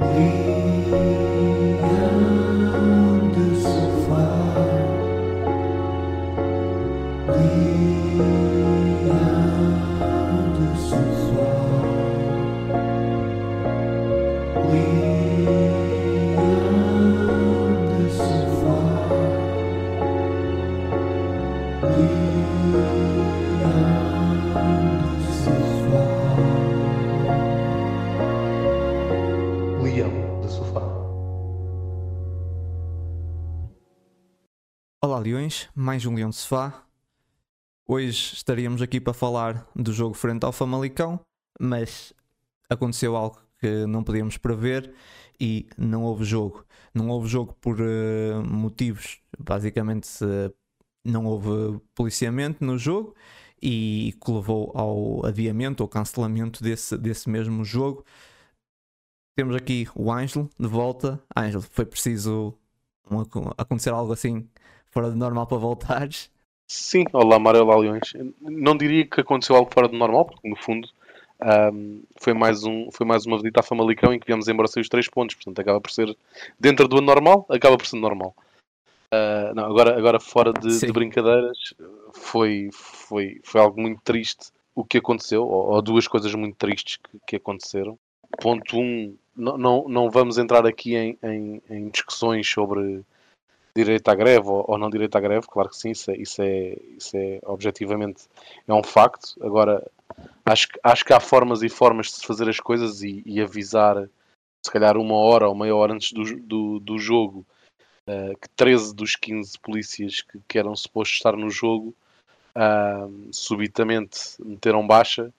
Leão mais um Leão de Sofá. Hoje estaríamos aqui para falar do jogo frente ao Famalicão, mas aconteceu algo que não podíamos prever e não houve jogo. Não houve jogo por eh, motivos, basicamente eh, não houve policiamento no jogo e que levou ao adiamento ou cancelamento desse, desse mesmo jogo. Temos aqui o Ângelo de volta. Ângelo, foi preciso um- acontecer algo assim fora de normal para voltares? Sim, olá Mário, olá Leões. Não diria que aconteceu algo fora do normal, porque no fundo ahm, foi, mais um, foi mais uma visita à Famalicão em que viemos embora sem os três pontos, portanto acaba por ser dentro do normal, acaba por ser normal. Ah, não, agora, agora fora de, de brincadeiras, foi, foi, foi algo muito triste o que aconteceu, ou, ou duas coisas muito tristes que, que aconteceram. Ponto um, não, não, não vamos entrar aqui em, em, em discussões sobre direito à greve ou, ou não direito à greve, claro que sim, isso é, isso é, isso é objetivamente é um facto. Agora, acho, acho que há formas e formas de se fazer as coisas e, e avisar, se calhar uma hora ou meia hora antes do, do, do jogo, eh, que 13 dos 15 polícias que, que eram supostos estar no jogo ah, subitamente meteram baixa,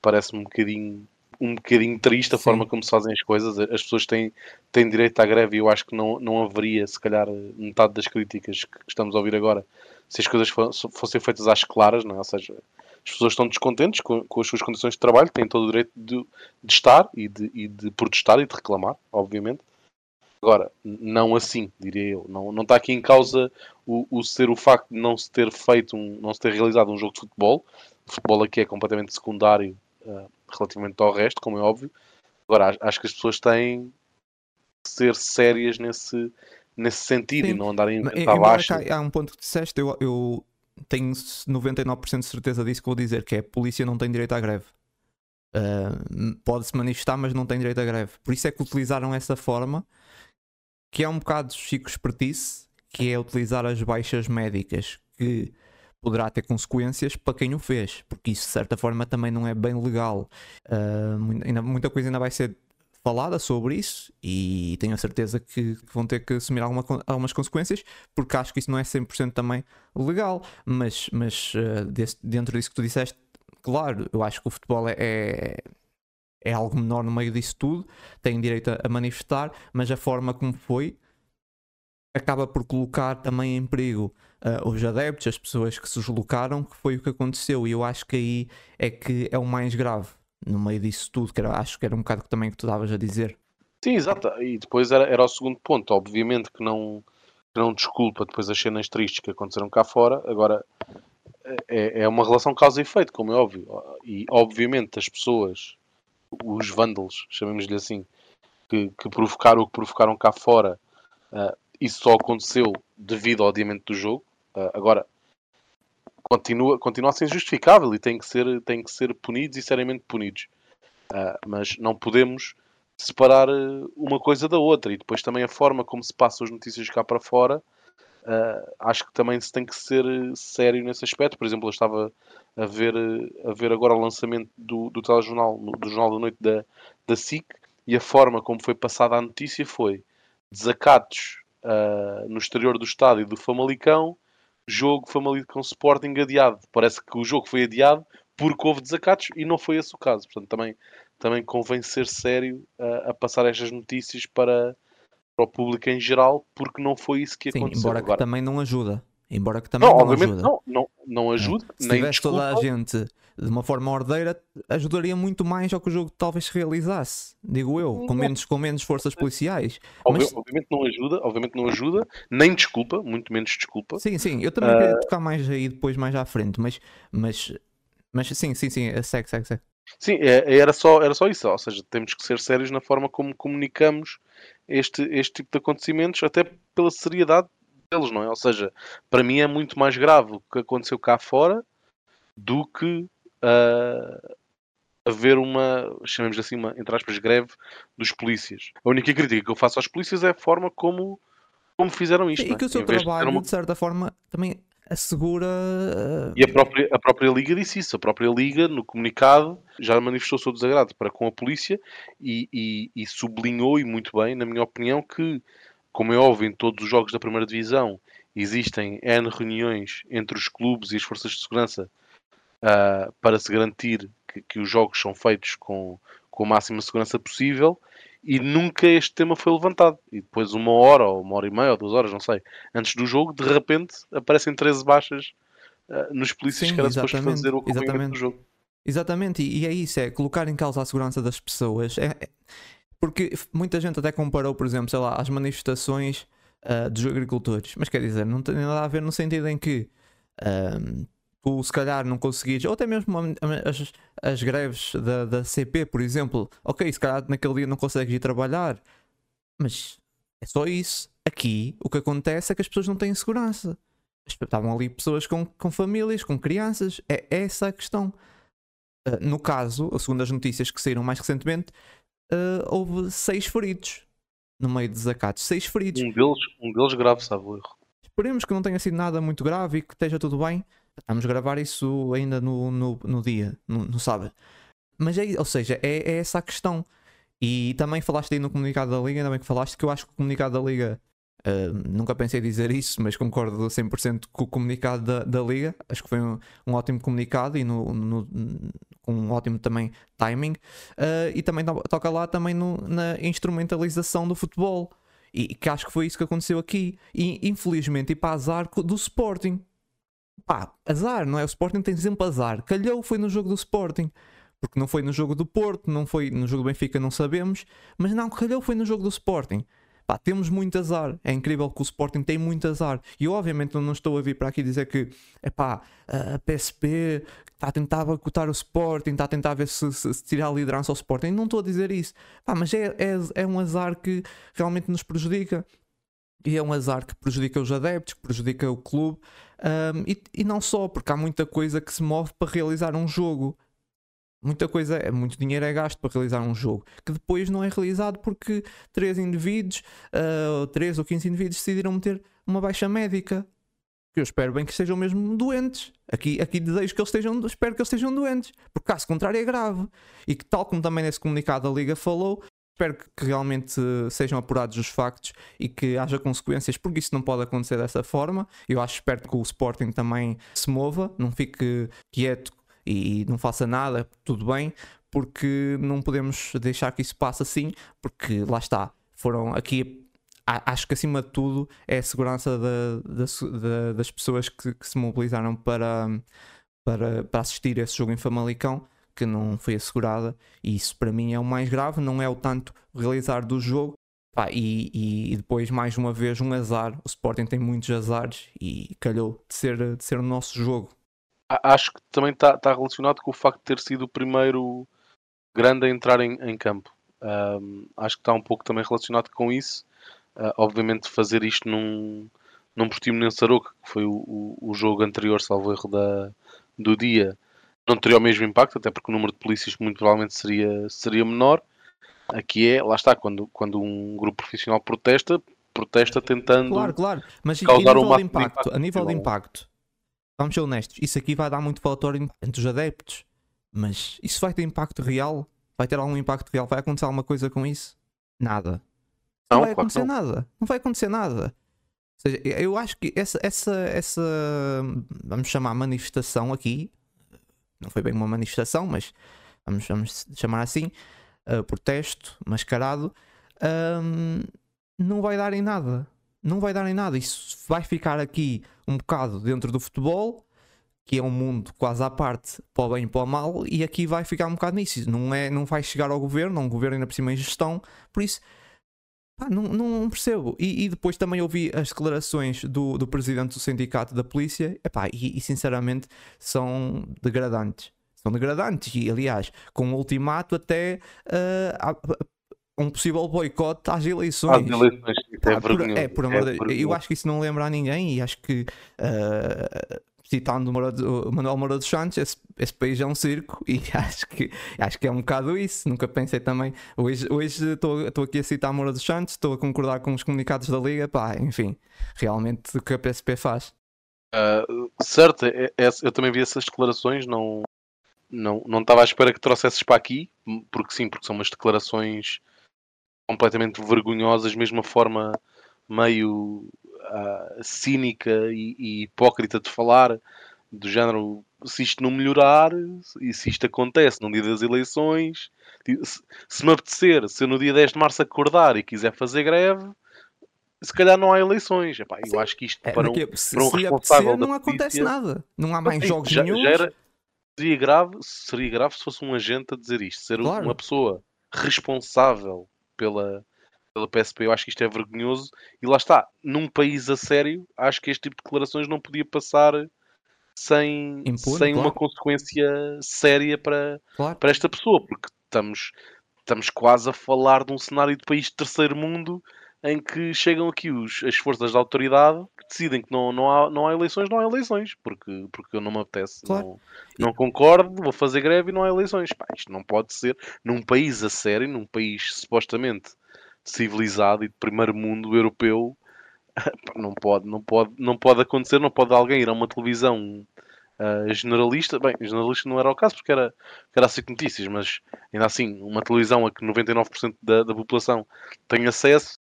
parece-me um bocadinho um bocadinho triste a Sim. forma como se fazem as coisas. As pessoas têm, têm direito à greve e eu acho que não, não haveria, se calhar, metade das críticas que estamos a ouvir agora se as coisas fo- fossem feitas às claras, não é? ou seja, as pessoas estão descontentes com, com as suas condições de trabalho, têm todo o direito de, de estar e de, e de protestar e de reclamar, obviamente. Agora, não assim, diria eu. Não, não está aqui em causa o, o ser o facto de não se ter feito, um, não se ter realizado um jogo de futebol. O futebol aqui é completamente secundário ah, relativamente ao resto, como é óbvio. Agora, acho- que as pessoas têm que ser sérias nesse, nesse sentido e Sim. não andarem a Mas, inventar embora baixo. há um ponto que disseste, eu, eu tenho 99% de certeza disso que vou dizer, que é a polícia não tem direito à greve. Uh, Pode-se manifestar, mas não tem direito à greve. Por isso é que utilizaram essa forma, que é um bocado chico espertice, que é utilizar as baixas médicas, que poderá ter consequências para quem o fez, porque isso de certa forma também não é bem legal. Uh, ainda- muita coisa ainda vai ser falada sobre isso e tenho a certeza que, vão ter que assumir alguma algumas consequências, porque acho que isso não é 100% também legal, mas, mas eh, desse- dentro disso que tu disseste, claro, eu acho que o futebol é, é, é algo menor no meio disso tudo, tem direito a manifestar, mas a forma como foi acaba por colocar também em perigo eh, os adeptos, as pessoas que se deslocaram, que foi o que aconteceu, e eu acho que aí é que é o mais grave no meio disso tudo, que era, acho que era um bocado que também que tu estavas a dizer. Sim, exato. E depois era, era o segundo ponto. Obviamente que não, que não desculpa depois as cenas tristes que aconteceram cá fora. Agora, é, é uma relação causa e efeito, como é óbvio. E, obviamente, as pessoas, os vândalos, chamemos-lhe assim, que, que provocaram o que provocaram cá fora, ah, isso só aconteceu devido ao adiamento do jogo. Ah, agora, continua, continua a ser justificável e tem que ser, tem que ser punidos e seriamente punidos. Ah, mas não podemos separar eh, uma coisa da outra e depois também a forma como se passam as notícias cá para fora ah, acho que também se tem que ser sério nesse aspecto por exemplo eu estava a ver a ver agora o lançamento do, do telejornal do Jornal da Noite da, da SIC e a forma como foi passada a notícia foi desacatos ah, no exterior do estádio do Famalicão jogo Famalicão Sporting adiado parece que o jogo foi adiado porque houve desacatos e não foi esse o caso portanto também também convém ser sério a, a passar estas notícias para, para o público em geral, porque não foi isso que Sim, aconteceu. embora que Agora, também não ajuda. Embora que também não, não, obviamente ajuda. não, não, não ajuda, Se nem tivesse toda a desculpa. gente de uma forma ordeira, ajudaria muito mais ao que o jogo talvez se realizasse, digo eu, com menos, com menos forças policiais. Obvi- mas- Obviamente não ajuda, obviamente não ajuda, nem desculpa, muito menos desculpa. Sim, sim, eu também Ah. queria tocar mais aí depois, mais à frente, mas, mas, mas sim, sim, sim, segue, segue, segue. Sim, é- era só, era só isso. Ou seja, temos que ser sérios na forma como comunicamos este, este tipo de acontecimentos, até pela seriedade deles, não é? Ou seja, para mim é muito mais grave o que aconteceu cá fora do que ah, haver uma, chamemos assim, uma, entre aspas, greve dos polícias. A única crítica que eu faço aos polícias é a forma como, como fizeram isto. E é? que o seu vez de trabalho, uma- de certa forma, também assegura. uh, E a própria, a própria Liga disse isso. A própria Liga, no comunicado, já manifestou o seu desagrado para com a polícia e, e- e sublinhou, e muito bem, na minha opinião, que, como é óbvio, em todos os jogos da primeira divisão existem N reuniões entre os clubes e as forças de segurança ah, para se garantir que, que os jogos são feitos com, com a máxima segurança possível e nunca este tema foi levantado. E depois, uma hora, ou uma hora e meia, ou duas horas, não sei, antes do jogo, de repente aparecem 13 baixas ah, nos polícias Sim, que era suposto exatamente, fazer o acompanhamento do jogo. Exatamente, e, e é isso, é colocar em causa a segurança das pessoas. É, é- porque muita gente até comparou, por exemplo, sei lá, as manifestações ah, dos agricultores. Mas quer dizer, não tem nada a ver no sentido em que ahm, tu se calhar não conseguires, ou até mesmo as, as greves da, da CP, por exemplo, ok, se calhar naquele dia não consegues ir trabalhar, mas é só isso. Aqui o que acontece é que as pessoas não têm segurança. Estavam ali pessoas com, com famílias, com crianças. É essa a questão. Uh, no caso, segundo as notícias que saíram mais recentemente, uh, houve seis feridos no meio dos desacatos. Seis feridos. Um deles, um deles grave, sabe o erro. Esperemos que não tenha sido nada muito grave e que esteja tudo bem. Vamos gravar isso ainda no, no, no dia, no, no sábado. Mas é, ou seja, é, é essa a questão. E também falaste aí no comunicado da Liga, ainda bem que falaste, que eu acho que o comunicado da Liga, ah, nunca pensei dizer isso, mas concordo 100% com o comunicado da, da Liga. Acho que foi um, um ótimo comunicado e no, no- um ótimo também timing. Ah, e também to- toca lá também no- na instrumentalização do futebol. E que acho que foi isso que aconteceu aqui. E infelizmente, e para azar do Sporting. Pá, azar, não é? O Sporting tem sempre azar. Calhou foi no jogo do Sporting. Porque não foi no jogo do Porto, não foi no jogo do Benfica, não sabemos. Mas não, calhou foi no jogo do Sporting. Pá, temos muito azar. É incrível que o Sporting tem muito azar. E eu, obviamente, não estou a vir para aqui dizer que é pá, a PSP está a tentar boicotar o Sporting, está a tentar ver se, se, se tirar a liderança ao Sporting. Não estou a dizer isso. Pá, mas é, é, é um azar que realmente nos prejudica. E é um azar que prejudica os adeptos, que prejudica o clube. Um, e, e não só, porque há muita coisa que se move para realizar um jogo. Muita coisa, é muito dinheiro é gasto para realizar um jogo que depois não é realizado porque três indivíduos, ah, três ou 15 indivíduos decidiram meter uma baixa médica. Eu espero bem que estejam mesmo doentes. Aqui, aqui desejo que eles estejam, espero que eles estejam doentes, porque caso contrário é grave. E que, tal como também nesse comunicado a Liga falou, espero que, que realmente sejam apurados os factos e que haja consequências, porque isso não pode acontecer dessa forma. Eu acho espero que o Sporting também se mova, não fique quieto e não faça nada, tudo bem, porque não podemos deixar que isso passe assim, porque lá está, foram aqui. Acho que acima de tudo é a segurança da- das pessoas que, que se mobilizaram para, para, para assistir a esse jogo em Famalicão, que não foi assegurada, e isso para mim é o mais grave, não é o tanto realizar do jogo. Pá, e- e depois, mais uma vez, um azar. O Sporting tem muitos azares e calhou de ser, de ser o nosso jogo. Acho que também está tá relacionado com o facto de ter sido o primeiro grande a entrar em, em campo. Ahm, acho que está um pouco também relacionado com isso. Ah, obviamente, fazer isto num, num Portimonense Aroca, que foi o, o, o jogo anterior, salvo erro, da, do dia, não teria o mesmo impacto, até porque o número de polícias muito provavelmente seria, seria menor. Aqui é, lá está, quando, quando um grupo profissional protesta, protesta tentando. Claro, claro. Mas causar o máximo impacto, impacto a nível de impacto, vamos ser honestos, isso aqui vai dar muito valor entre os adeptos, mas isso vai ter impacto real? Vai ter algum impacto real? Vai acontecer alguma coisa com isso? Nada. Não, Não, vai acontecer não. nada. Não vai acontecer nada. Ou seja, eu acho que essa, essa, essa vamos chamar manifestação aqui, não foi bem uma manifestação, mas vamos, vamos chamar assim, uh, protesto mascarado, um, não vai dar em nada. Não vai dar em nada. Isso vai ficar aqui um bocado dentro do futebol, que é um mundo quase à parte, para o bem e para o mal, e aqui vai ficar um bocado nisso. Não, é, não vai chegar ao governo, um governo ainda por cima em gestão, por isso pá, não, não percebo. E, e depois também ouvi as declarações do, do presidente do sindicato da polícia, epá, e, e sinceramente são degradantes. são degradantes. E aliás, com um ultimato até uh, um possível boicote às eleições. Às eleições, é Pá, por, é, por amor é de- eu vergonhoso. acho que isso não lembra a ninguém e acho que uh, citando o Moura de- o Manuel Moura dos Santos, esse, esse país é um circo e acho que, acho que é um bocado isso. Nunca pensei também. Hoje hoje estou estou aqui a citar Moura dos Santos, estou a concordar com os comunicados da Liga, pá, enfim, realmente o que a PSP faz. Ah, certo, é- é- eu também vi essas declarações, não, não, não estava à espera que trouxesses para aqui, porque sim, porque são umas declarações completamente vergonhosas, de mesma forma meio ah, cínica e, e hipócrita de falar, do género, se isto não melhorar, e se isto acontece no dia das eleições, se, se me apetecer, se eu no dia 10 de março acordar e quiser fazer greve, se calhar não há eleições. Epá, eu Sim. acho que isto É, para um, a- se, para um se responsável apetecer, não acontece polícia- nada. Não há mais jogos já, nenhum. já era, seria grave, seria grave se fosse um agente a dizer isto, ser Claro. uma pessoa responsável pela, pela PSP. Eu acho que isto é vergonhoso e lá está, num país a sério, acho que este tipo de declarações não podia passar sem, sem uma claro. consequência séria para, Claro. para esta pessoa, porque estamos, estamos quase a falar de um cenário de país de terceiro mundo em que chegam aqui os, as forças da autoridade que decidem que não, não, há, não há eleições, não há eleições, porque, porque eu não me apetece, Claro. não, não concordo, vou fazer greve e não há eleições. Pá, isto não pode ser num país a sério, num país supostamente civilizado e de primeiro mundo europeu, não pode, não pode, não pode acontecer, não pode alguém ir a uma televisão ah, generalista, bem, generalista não era o caso porque era, era a SIC Notícias, mas ainda assim, uma televisão a que 99% da, da população tem acesso,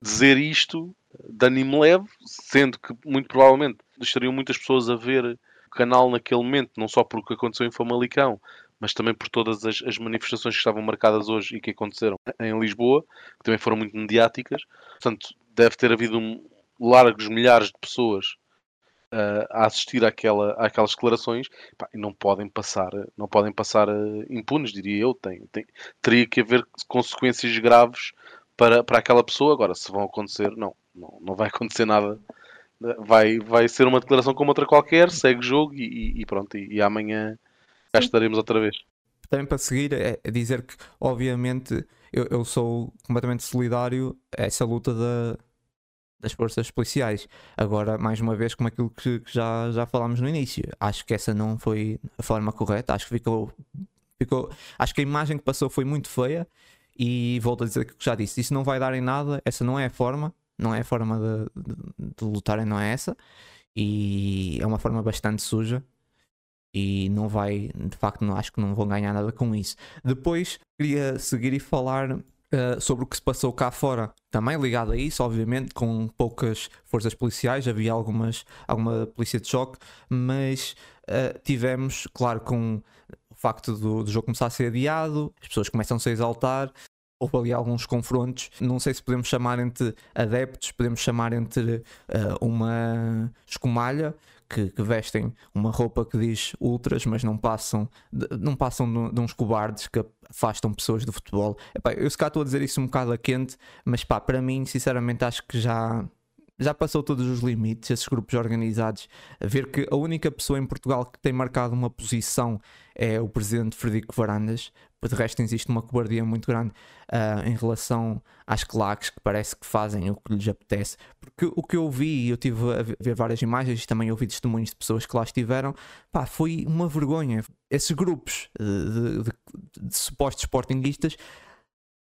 dizer isto de ânimo leve, sendo que muito provavelmente estariam muitas pessoas a ver o canal naquele momento, não só por o que aconteceu em Famalicão, mas também por todas as, as manifestações que estavam marcadas hoje e que aconteceram em Lisboa, que também foram muito mediáticas. Portanto, deve ter havido um, largos milhares de pessoas ah, a assistir àquela, àquelas declarações pá, e não podem passar, não podem passar ah, impunes, diria eu. Tem, tem- teria que haver consequências graves para, para aquela pessoa. Agora, se vão acontecer, não, não, não vai acontecer nada. Vai, vai ser uma declaração como outra qualquer, segue o jogo e, e- pronto. E, e amanhã cá estaremos outra vez. também para seguir é é dizer que obviamente eu, eu sou completamente solidário a essa luta da- das forças policiais. Agora, mais uma vez, como aquilo que, que já, já falámos no início, acho que essa não foi a forma correta, acho que ficou, ficou. Acho que a imagem que passou foi muito feia e volto a dizer que já disse, isso não vai dar em nada, essa não é a forma, não é a forma de, de, de lutarem, não é essa. E é uma forma bastante suja e não vai, de facto, não acho que não vão ganhar nada com isso. Depois queria seguir e falar eh, sobre o que se passou cá fora, também ligado a isso, obviamente, com poucas forças policiais, havia algumas, alguma polícia de choque, mas eh, tivemos, claro, com facto do, do jogo começar a ser adiado, as pessoas começam-se a exaltar. Houve ali alguns confrontos, não sei se podemos chamar entre adeptos, podemos chamar entre eh, uma escumalha, que, que vestem uma roupa que diz ultras, mas não passam de, não passam de, de uns cobardes que afastam pessoas do futebol. Epá, eu se cá estou a dizer isso um bocado a quente, mas pá, para mim, sinceramente, acho que já. Já passou todos os limites, esses grupos organizados. A ver que a única pessoa em Portugal que tem marcado uma posição é o presidente Frederico Varandas. De resto, existe uma cobardia muito grande ah, em relação às claques que parece que fazem o que lhes apetece. Porque o que eu vi, eu tive a ver- várias imagens e também ouvi testemunhos de pessoas que lá estiveram, pá, foi uma vergonha. Esses grupos eh, de, de- de supostos sportinguistas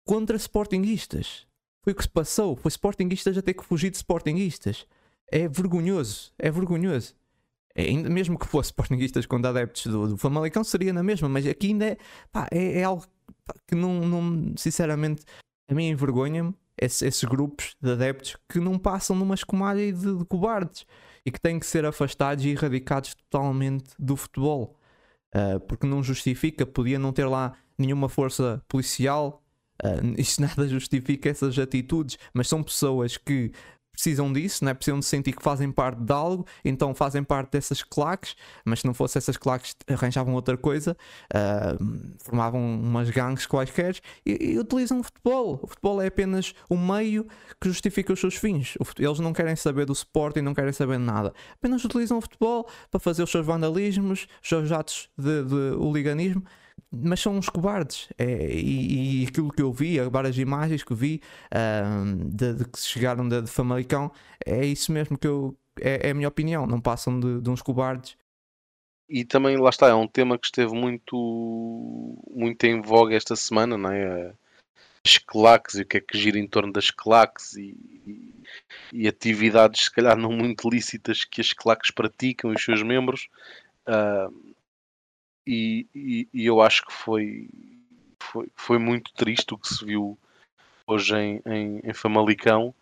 contra sportinguistas. Foi o que se passou. Foi sportinguistas a ter que fugir de sportinguistas. É vergonhoso. É vergonhoso. É, mesmo que fosse sportinguistas contra adeptos do, do Famalicão, seria na mesma, mas aqui ainda é, pá, é, é algo que não, não, sinceramente, a mim envergonha-me esses, esses grupos de adeptos que não passam numa escumalha de, de cobardes e que têm que ser afastados e erradicados totalmente do futebol. Ah, porque não justifica, podia não ter lá nenhuma força policial, ah, isso nada justifica essas atitudes, mas são pessoas que precisam disso, né? precisam de sentir que fazem parte de algo, então fazem parte dessas claques, mas se não fosse essas claques arranjavam outra coisa, uh, formavam umas gangues quaisquer e, e, utilizam o futebol. O futebol é apenas o meio que justifica os seus fins. Eles não querem saber do Sporting, não querem saber de nada. Apenas utilizam o futebol para fazer os seus vandalismos, os seus atos de, de hooliganismo mas são uns cobardes. É, e, e, aquilo que eu vi, várias imagens que vi de, de, que chegaram de, de Famalicão, é isso mesmo que eu. É, é a minha opinião, não passam de, de, uns cobardes. E também, lá está, é um tema que esteve muito, muito em voga esta semana, não é? As claques e o que é que gira em torno das claques e, e, e atividades, se calhar, não muito lícitas que as claques praticam e os seus membros. Uh, e, e, eu acho que foi, foi, foi muito triste o que se viu hoje em, em, em Famalicão,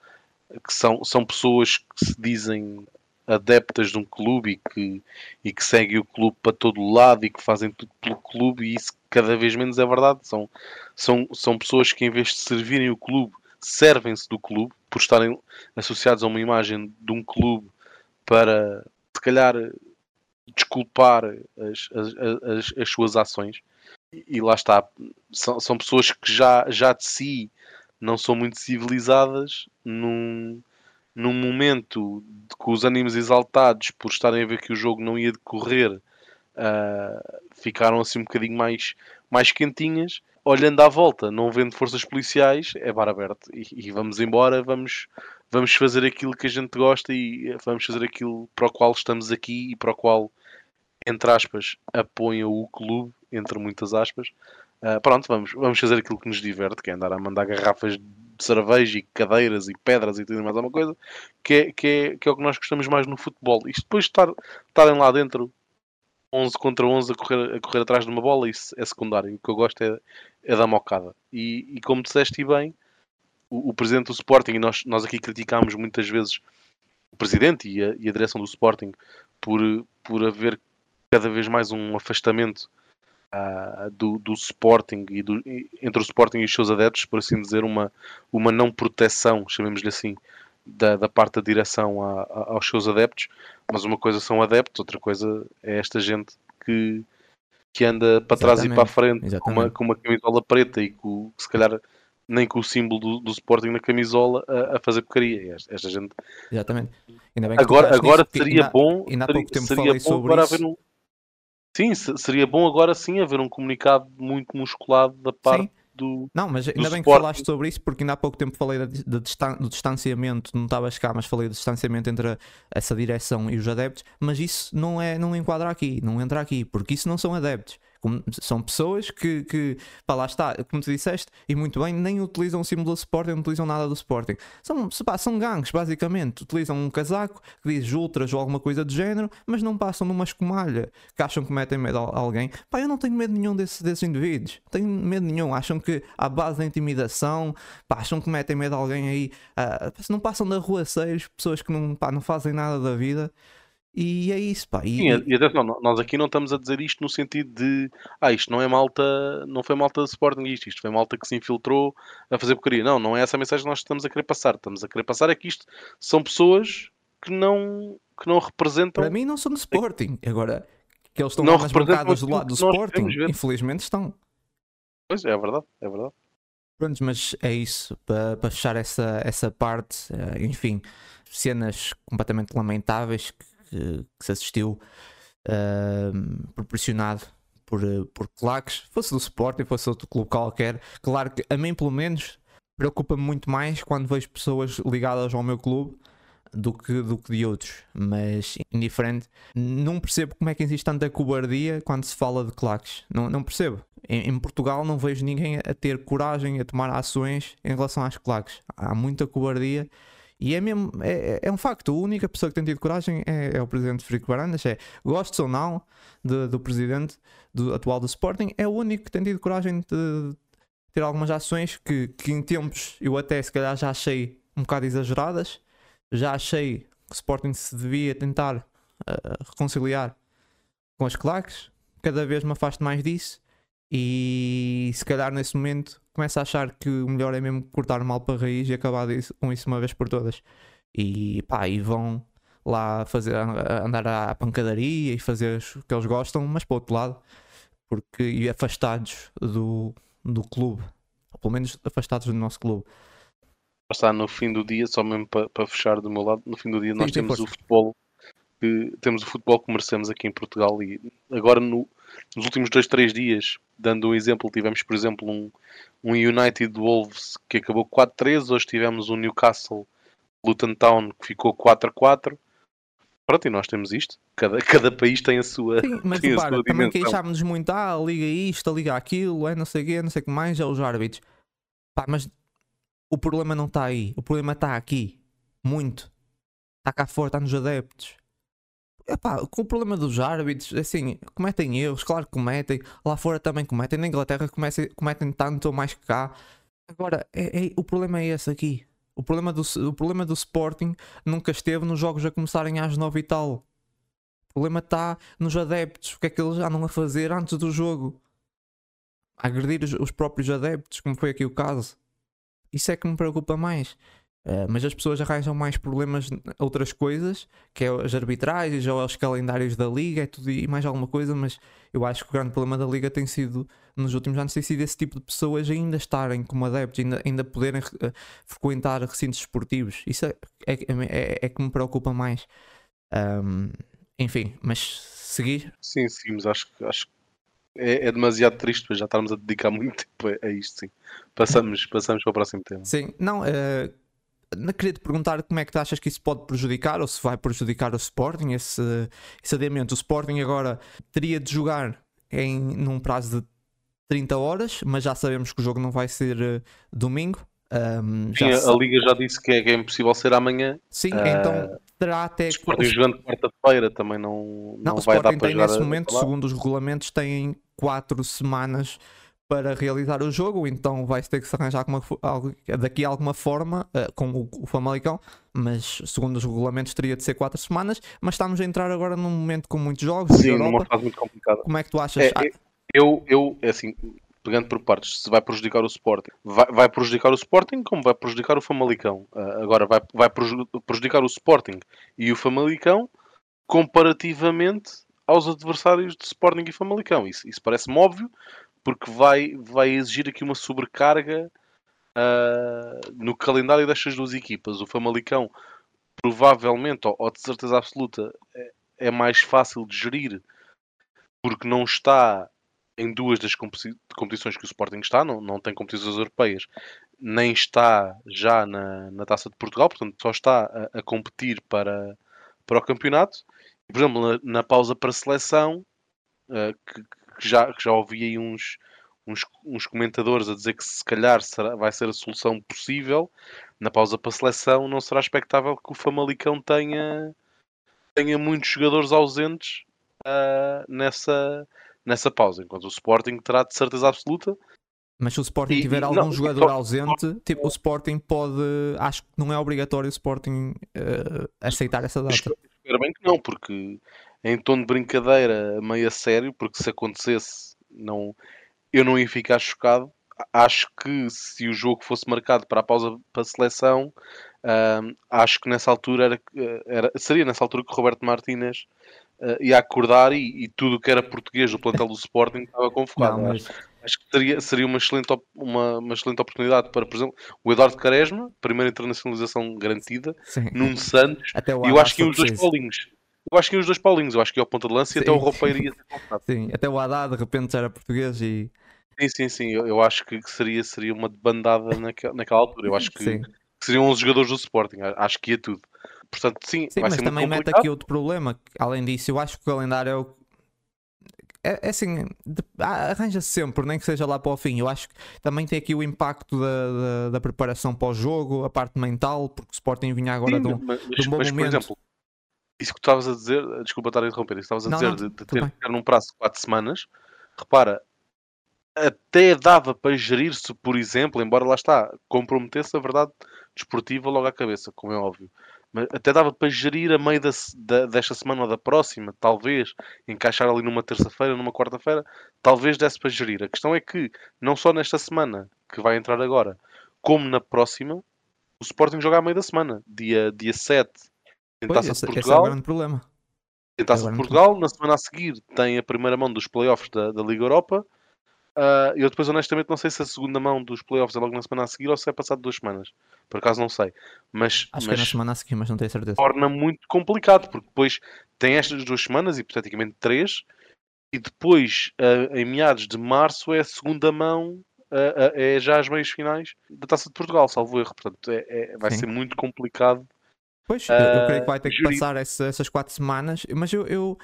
que são, são pessoas que se dizem adeptas de um clube e que, e que seguem o clube para todo lado e que fazem tudo pelo clube e isso cada vez menos é verdade. São, são, são pessoas que em vez de servirem o clube, servem-se do clube por estarem associados a uma imagem de um clube para se calhar desculpar as, as, as, as suas ações. E, e, lá está, são, são pessoas que já, já de si não são muito civilizadas num, num momento com os ânimos exaltados por estarem a ver que o jogo não ia decorrer, uh, ficaram assim um bocadinho mais, mais quentinhas. Olhando à volta, não vendo forças policiais, é bar aberto e, e vamos embora, vamos, vamos fazer aquilo que a gente gosta e vamos fazer aquilo para o qual estamos aqui e para o qual entre aspas, apoiam o clube, entre muitas aspas. Uh, pronto, vamos, vamos fazer aquilo que nos diverte, que é andar a mandar garrafas de cerveja e cadeiras e pedras e tudo mais alguma coisa, que é, que, é, que é o que nós gostamos mais no futebol. Isto depois de estar, estarem lá dentro 11 contra 11 a correr, a correr atrás de uma bola, isso é secundário. O que eu gosto é, é da mocada. E, e como disseste bem, o, o, presidente do Sporting, e nós, nós aqui criticámos muitas vezes o presidente e a, e a direção do Sporting por, por haver cada vez mais um afastamento uh, do, do, Sporting e do, entre o Sporting e os seus adeptos, por assim dizer, uma, uma não proteção, chamemos-lhe assim, da, da, parte da direção a, a, aos seus adeptos. Mas uma coisa são adeptos, outra coisa é esta gente que, que anda para Exatamente. trás e para a frente com uma, com uma camisola preta e com, se calhar nem com o símbolo do, do Sporting na camisola a, a fazer porcaria. Esta, esta gente. Exatamente. agora agora seria ainda, bom. Ainda há pouco tempo seria falei sobre isso. Haver um, Sim, seria bom agora sim haver um comunicado muito musculado da parte sim. Do. Não, mas ainda bem Sporting. que falaste sobre isso, porque ainda há pouco tempo falei do distanciamento, não estavas cá, mas falei do distanciamento entre essa direção e os adeptos, mas isso não, é, não enquadra aqui, não entra aqui, porque isso não são adeptos são pessoas que, que pá, lá está, como tu disseste, e muito bem, nem utilizam o símbolo do Sporting, não utilizam nada do Sporting. São, são gangues, basicamente. Utilizam um casaco que diz ultras ou alguma coisa do género, mas não passam numa escumalha que acham que metem medo a alguém. Pá, eu não tenho medo nenhum desses, desses indivíduos. Tenho medo nenhum. Acham que à base da intimidação, pá, acham que metem medo a alguém aí. Uh, não passam da rua seios, pessoas que não, pá, não fazem nada da vida. E é isso, pá. E, Sim, e atenção, nós aqui não estamos a dizer isto no sentido de ah, isto não é malta, não foi malta de Sporting isto, isto foi malta que se infiltrou a fazer porcaria. Não, não é essa a mensagem que nós estamos a querer passar. Estamos a querer passar é que isto são pessoas que não, que não representam. Para mim não são do Sporting. Agora, que eles estão não bancadas do lado do Sporting, infelizmente estão. Pois é, é verdade, é verdade. Pronto, mas é isso, para, para fechar essa, essa parte, eh, enfim, cenas completamente lamentáveis que que, que se assistiu uh, proporcionado por, por claques, fosse do Sporting, fosse outro clube qualquer. Claro que a mim, pelo menos, preocupa-me muito mais quando vejo pessoas ligadas ao meu clube do que, do que de outros, mas indiferente. Não percebo como é que existe tanta cobardia quando se fala de claques. Não, não percebo. Em, em, Portugal não vejo ninguém a ter coragem a tomar ações em relação às claques. Há muita cobardia e é mesmo, é, é um facto. A única pessoa que tem tido coragem é, é o presidente Frico Barandas. É, gostes ou não de, do presidente do, atual do Sporting, é o único que tem tido coragem de ter algumas ações que, que em tempos eu até se calhar já achei um bocado exageradas. Já achei que o Sporting se devia tentar uh, reconciliar com as claques. Cada vez me afasto mais disso. E se calhar nesse momento começo a achar que o melhor é mesmo cortar mal para a raiz e acabar disso, com isso uma vez por todas. E pá, e vão lá fazer, andar à pancadaria e fazer o que eles gostam, mas para o outro lado, porque e afastados do, do clube, ou pelo menos afastados do nosso clube. Está no fim do dia, só mesmo para, para fechar do meu lado, no fim do dia nós sim, temos força. o futebol que temos o futebol que merecemos aqui em Portugal e agora no- nos últimos dois, três dias, dando um exemplo, tivemos por exemplo um, um United Wolves que acabou 4-3, hoje tivemos um Newcastle Luton Town que ficou 4-4. Pronto, e nós temos isto. Cada, cada país tem a sua. Sim, mas tem repara, também queixámos-nos muito, ah, liga isto, liga aquilo, é não sei o quê, não sei o que mais, é os árbitros. Pá, mas o problema não está aí, o problema está aqui, muito. Está cá fora, está nos adeptos. Epá, com o problema dos árbitros, assim, cometem erros, claro que cometem, lá fora também cometem, na Inglaterra cometem tanto ou mais que cá. Agora, é- é- o problema é esse aqui. O problema, do, o problema do Sporting nunca esteve nos jogos a começarem às 9 e tal. O problema está nos adeptos. O que é que eles andam a fazer antes do jogo? A agredir os, os próprios adeptos, como foi aqui o caso. Isso é que me preocupa mais. Eh, mas as pessoas arranjam mais problemas outras coisas, que é as arbitragens ou os calendários da liga, é tudo e mais alguma coisa, mas eu acho que o grande problema da liga tem sido, nos últimos anos, tem sido esse tipo de pessoas ainda estarem como adeptos, ainda, ainda poderem eh, frequentar recintos esportivos. Isso é, é, é, é que me preocupa mais. Ahm, enfim, mas seguir. Sim, sim, mas acho, que- acho que é, é demasiado triste, pois já estarmos a dedicar muito tempo a, a isto, sim. Passamos, passamos para o próximo tema. Sim, não, não queria te perguntar como é que tu achas que isso pode prejudicar ou se vai prejudicar o Sporting, esse, esse adiamento. O Sporting agora teria de jogar em, num prazo de 30 horas, mas já sabemos que o jogo não vai ser eh, domingo. Já Sim, a, se- a Liga já disse que é, que é impossível ser amanhã. Sim, ah, então terá até. O Sporting jogando quarta-feira também não, Não, não, o vai Sporting dar para tem jogar. nesse momento, segundo os regulamentos, tem 4 semanas para realizar o jogo, então vai ter que se arranjar alguma daqui a alguma forma eh, com o, o Famalicão, mas segundo os regulamentos teria de ser 4 semanas, mas estamos a entrar agora num momento com muitos jogos Sim, numa fase muito complicada. Como é que tu achas? É, Ah, é- eu, eu, é assim, pegando por partes, se vai prejudicar o Sporting, vai, vai prejudicar o Sporting como vai prejudicar o Famalicão. Ah, agora, vai, vai preju- prejudicar o Sporting e o Famalicão comparativamente aos adversários de Sporting e Famalicão. Isso, isso parece-me óbvio, porque vai, vai exigir aqui uma sobrecarga ah, no calendário destas duas equipas. O Famalicão, provavelmente, ou, ou de certeza absoluta, é, é mais fácil de gerir porque não está em duas das competi- competições que o Sporting está, não, não tem competições europeias, nem está já na, na Taça de Portugal, portanto só está a, a competir para, para o campeonato. Por exemplo, na, na pausa para a seleção, eh, que, que já, que já ouvi aí uns, uns, uns comentadores a dizer que se calhar será, vai ser a solução possível, na pausa para a seleção não será expectável que o Famalicão tenha, tenha muitos jogadores ausentes ah, nessa, nessa pausa, enquanto o Sporting terá de certeza absoluta. mas se o Sporting e- tiver algum não, jogador ausente, tipo, o Sporting pode. Acho que não é obrigatório o Sporting eh, aceitar essa data. Espero bem que não, porque em tom de brincadeira, meio a sério, porque se acontecesse, não, eu não ia ficar chocado. Acho que se o jogo fosse marcado para a pausa para a seleção, acho que nessa altura era, era- seria nessa altura que o Roberto Martínez ah, ia acordar e, e tudo o que era português do plantel do Sporting estava convocado. Não, Acho- mas Acho que seria, seria uma, excelente, uma, uma excelente oportunidade para, por exemplo, o Eduardo Quaresma, primeira internacionalização garantida, sim. Nuno Santos, e eu acho que os dois. Paulinhos. Eu acho que os dois Paulinhos, eu acho que ia ao ponta de lança e até o roupeiro ia ser convocado. Sim, até o Haddad de repente já era português e. Sim, sim, sim, eu, eu acho que seria, seria uma bandada naquela, naquela altura. Eu acho que, que seriam 11 jogadores do Sporting, acho que ia tudo. Portanto, sim, Sim, mas também mete aqui outro problema. Além disso, eu acho que o calendário é o. É, é assim, arranja-se sempre, nem que seja lá para o fim. Eu acho que também tem aqui o impacto da, da, da preparação para o jogo, a parte mental, porque o Sporting vinha agora Sim, de um. mas, de um bom mas, por momento. exemplo, isso que tu estavas a dizer, desculpa estar a interromper, isso que estavas a Não, dizer não, de, de ter ter num prazo de 4 semanas, repara, até dava para gerir-se, por exemplo, embora lá está, comprometesse a verdade desportiva logo à cabeça, como é óbvio. Mas até dava para gerir a meio da, da- desta semana ou da próxima, talvez, encaixar ali numa terça-feira, numa quarta-feira, talvez desse para gerir. A questão é que, não só nesta semana que vai entrar agora, como na próxima, o Sporting joga à meio da semana, dia, dia 7. De esse é o Portugal, grande problema. em Taça agora de não Portugal, na semana a seguir tem a primeira mão dos playoffs da, da Liga Europa. Ah, eu depois honestamente não sei se a segunda mão dos playoffs é logo na semana a seguir ou se é passado duas semanas. Por acaso não sei. Mas, Acho que é na mas semana a seguir, mas não tenho certeza. torna muito complicado, porque depois tem estas duas semanas, hipoteticamente três, e depois, ah, em meados de março, é a segunda mão, ah, é já as meias finais da Taça de Portugal, salvo erro. Portanto, é, é- vai Sim. ser muito complicado. Pois, eu, eu creio que vai Ah, ter que gerir. passar essa- essas quatro semanas, mas eu, eu-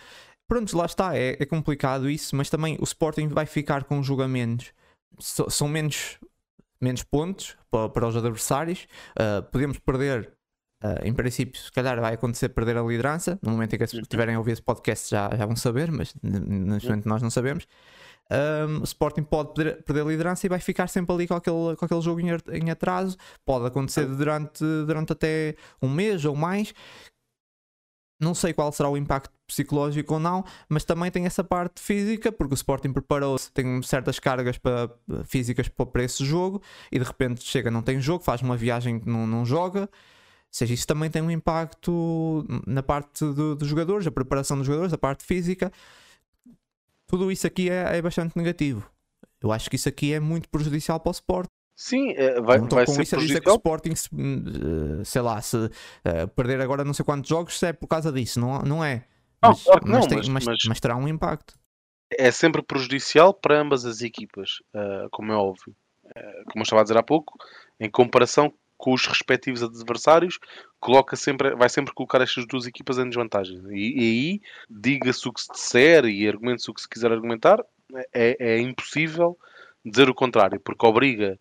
pronto, lá está, é, é complicado isso, mas também o Sporting vai ficar com julgamentos, So- são menos, menos pontos para, para os adversários, Ah, podemos perder, ah, em princípio, se calhar vai acontecer perder a liderança, no momento em que pessoas estiverem a ouvir esse podcast já, já vão saber, mas neste momento nós não sabemos. Um, o Sporting pode perder, perder a liderança e vai ficar sempre ali com aquele, com aquele jogo em, em atraso. Pode acontecer durante, durante até um mês ou mais. Não sei qual será o impacto psicológico ou não, mas também tem essa parte física, porque o Sporting preparou-se, tem certas cargas para, físicas para, para esse jogo e de repente chega, não tem jogo, faz uma viagem que não, não joga. Ou seja, isso também tem um impacto na parte do- dos jogadores, a preparação dos jogadores, a parte física. Tudo isso aqui é, é bastante negativo. Eu acho que isso aqui é muito prejudicial para o Sporting. Sim, eh, vai, estou vai com ser isso a dizer que o prejudicial. Sporting, se, hum, eh, sei lá, se eh, perder agora não sei quantos jogos, se é por causa disso, não, não é? Não, Mas, claro mas não, tem- mas- mas- mas- terá um impacto. é sempre prejudicial para ambas as equipas, ah, como é óbvio. Ah, como eu estava a dizer há pouco, em comparação com os respectivos adversários, coloca sempre, vai sempre colocar estas duas equipas em desvantagem. E, e aí, diga-se o que se disser e argumente-se o que se quiser argumentar, é, é impossível dizer o contrário, porque obriga,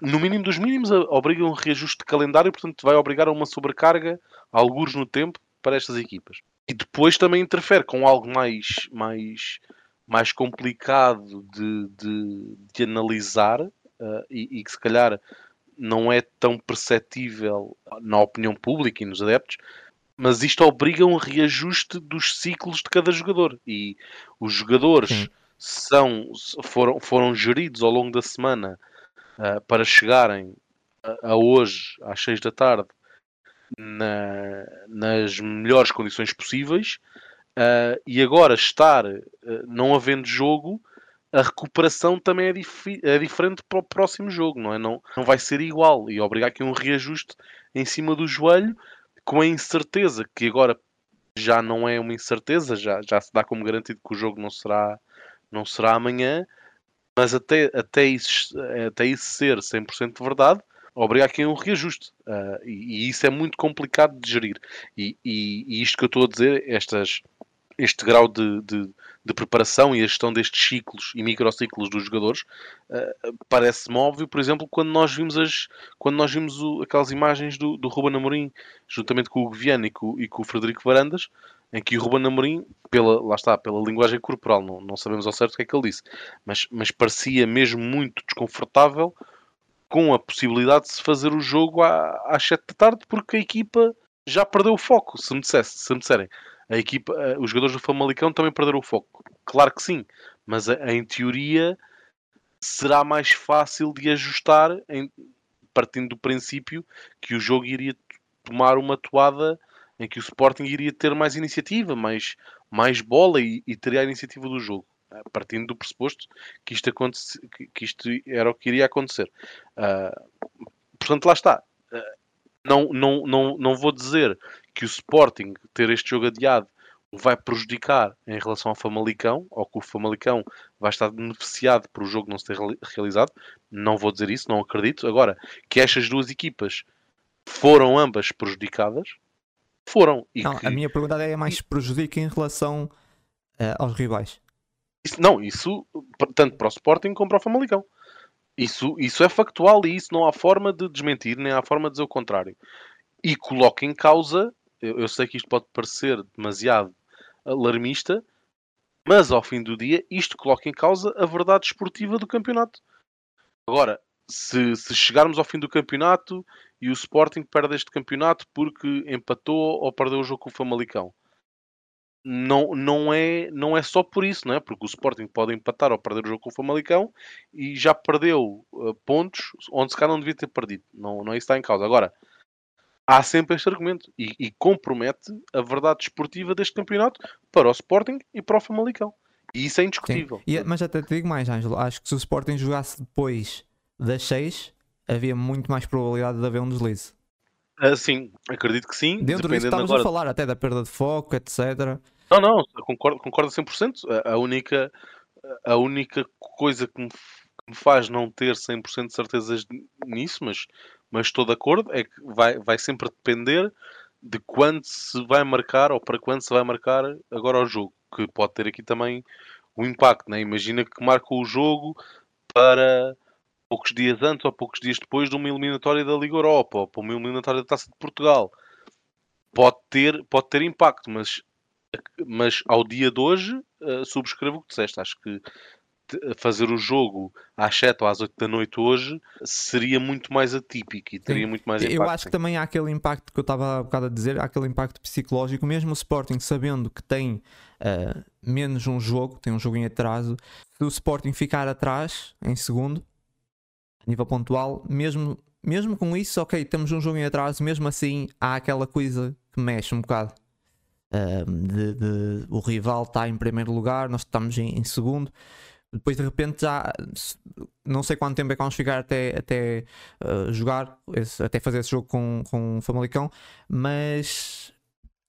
no mínimo dos mínimos, obriga um reajuste de calendário, portanto, vai obrigar a uma sobrecarga, alguns no tempo, para estas equipas. E depois também interfere com algo mais, mais, mais complicado de, de, de analisar eh, e, e que se calhar não é tão perceptível na opinião pública e nos adeptos, mas isto obriga um reajuste dos ciclos de cada jogador. E os jogadores Sim. são, foram, foram geridos ao longo da semana eh, para chegarem a, a hoje, às 6 da tarde, na- nas melhores condições possíveis. Uh, e agora estar uh, não havendo jogo, a recuperação também é, é diferente para o próximo jogo, não é? Não, não vai ser igual e obrigar aqui um reajuste em cima do joelho com a incerteza que agora já não é uma incerteza, já, já se dá como garantido que o jogo não será, não será amanhã, mas até, até, isso, até isso ser 100% verdade, obriga aqui um reajuste. Uh, e, e isso é muito complicado de gerir. E, e- e isto que eu estou a dizer, estas, este grau de, de- de preparação e a gestão destes ciclos e microciclos dos jogadores, uh, parece-me óbvio, por exemplo, quando nós vimos, as, quando nós vimos o- aquelas imagens do, do Ruben Amorim, juntamente com o Guiano e com, e com o Frederico Varandas, em que o Ruben Amorim, pela, lá está, pela linguagem corporal, não, não sabemos ao certo o que é que ele disse, mas, mas parecia mesmo muito desconfortável com a possibilidade de se fazer o jogo à- às 7 da tarde, porque a equipa já perdeu o foco. Se me, dissesse, se me disserem, a equipa, eh, os jogadores do Famalicão também perderam o foco. Claro que sim, mas eh, em teoria será mais fácil de ajustar em- partindo do princípio que o jogo iria tomar uma toada em que o Sporting iria ter mais iniciativa, mais, mais bola e, e teria a iniciativa do jogo. eh, Partindo do pressuposto que isto, aconte- que- isto era o que iria acontecer. Ah, portanto, lá está. Ah, não, não, não, não vou dizer que o Sporting ter este jogo adiado vai prejudicar em relação ao Famalicão, ou que o Famalicão vai estar beneficiado por o jogo não se ter reali- realizado. Não vou dizer isso, não acredito. Agora, que estas duas equipas foram ambas prejudicadas, foram. E Não, que- a minha pergunta é mais se prejudica em relação eh, aos rivais. Isso- não, isso tanto para o Sporting como para o Famalicão. Isso, isso é factual e isso não há forma de desmentir, nem há forma de dizer o contrário. E coloca em causa, eu, eu sei que isto pode parecer demasiado alarmista, mas ao fim do dia isto coloca em causa a verdade esportiva do campeonato. Agora, se, se chegarmos ao fim do campeonato e o Sporting perde este campeonato porque empatou ou perdeu o jogo com o Famalicão, não, não, é, não é só por isso, não é? Porque o Sporting pode empatar ou perder o jogo com o Famalicão e já perdeu uh, pontos onde se calhar não devia ter perdido. Não, não é isso que está em causa. Agora, há sempre este argumento e, e compromete a verdade desportiva deste campeonato para o Sporting e para o Famalicão. E isso é indiscutível. E, mas até te digo mais, Ângelo. Acho que se o Sporting jogasse depois das 6, havia muito mais probabilidade de haver um deslize. Uh, sim, acredito que sim. Dentro disso estamos agora... a falar até da perda de foco, etc. Não, não, concordo, concordo 100%. A, única, a única coisa que me, que me faz não ter 100% de certezas nisso, mas, mas estou de acordo, é que vai, vai sempre depender de quando se vai marcar ou para quando se vai marcar agora o jogo, que pode ter aqui também o impacto. Né? Imagina que marca o jogo para poucos dias antes ou poucos dias depois de uma eliminatória da Liga Europa ou para uma eliminatória da Taça de Portugal. Pode ter, pode ter impacto, mas mas ao dia de hoje uh, subscrevo o que disseste. Acho que fazer o jogo às 7 ou às 8 da noite hoje seria muito mais atípico e teria sim. muito mais impacto. Eu acho que também há aquele impacto que eu estava há bocado a dizer, há aquele impacto psicológico, mesmo o Sporting sabendo que tem uh, menos um jogo, tem um jogo em atraso, se o Sporting ficar atrás em segundo, a nível pontual, mesmo, mesmo com isso, ok, temos um jogo em atraso, mesmo assim há aquela coisa que mexe um bocado de, de, o rival está em primeiro lugar, nós estamos em, em, segundo. Depois de repente já não sei quanto tempo é que vamos ficar até, até uh, jogar, esse, até fazer esse jogo com, com o Famalicão, mas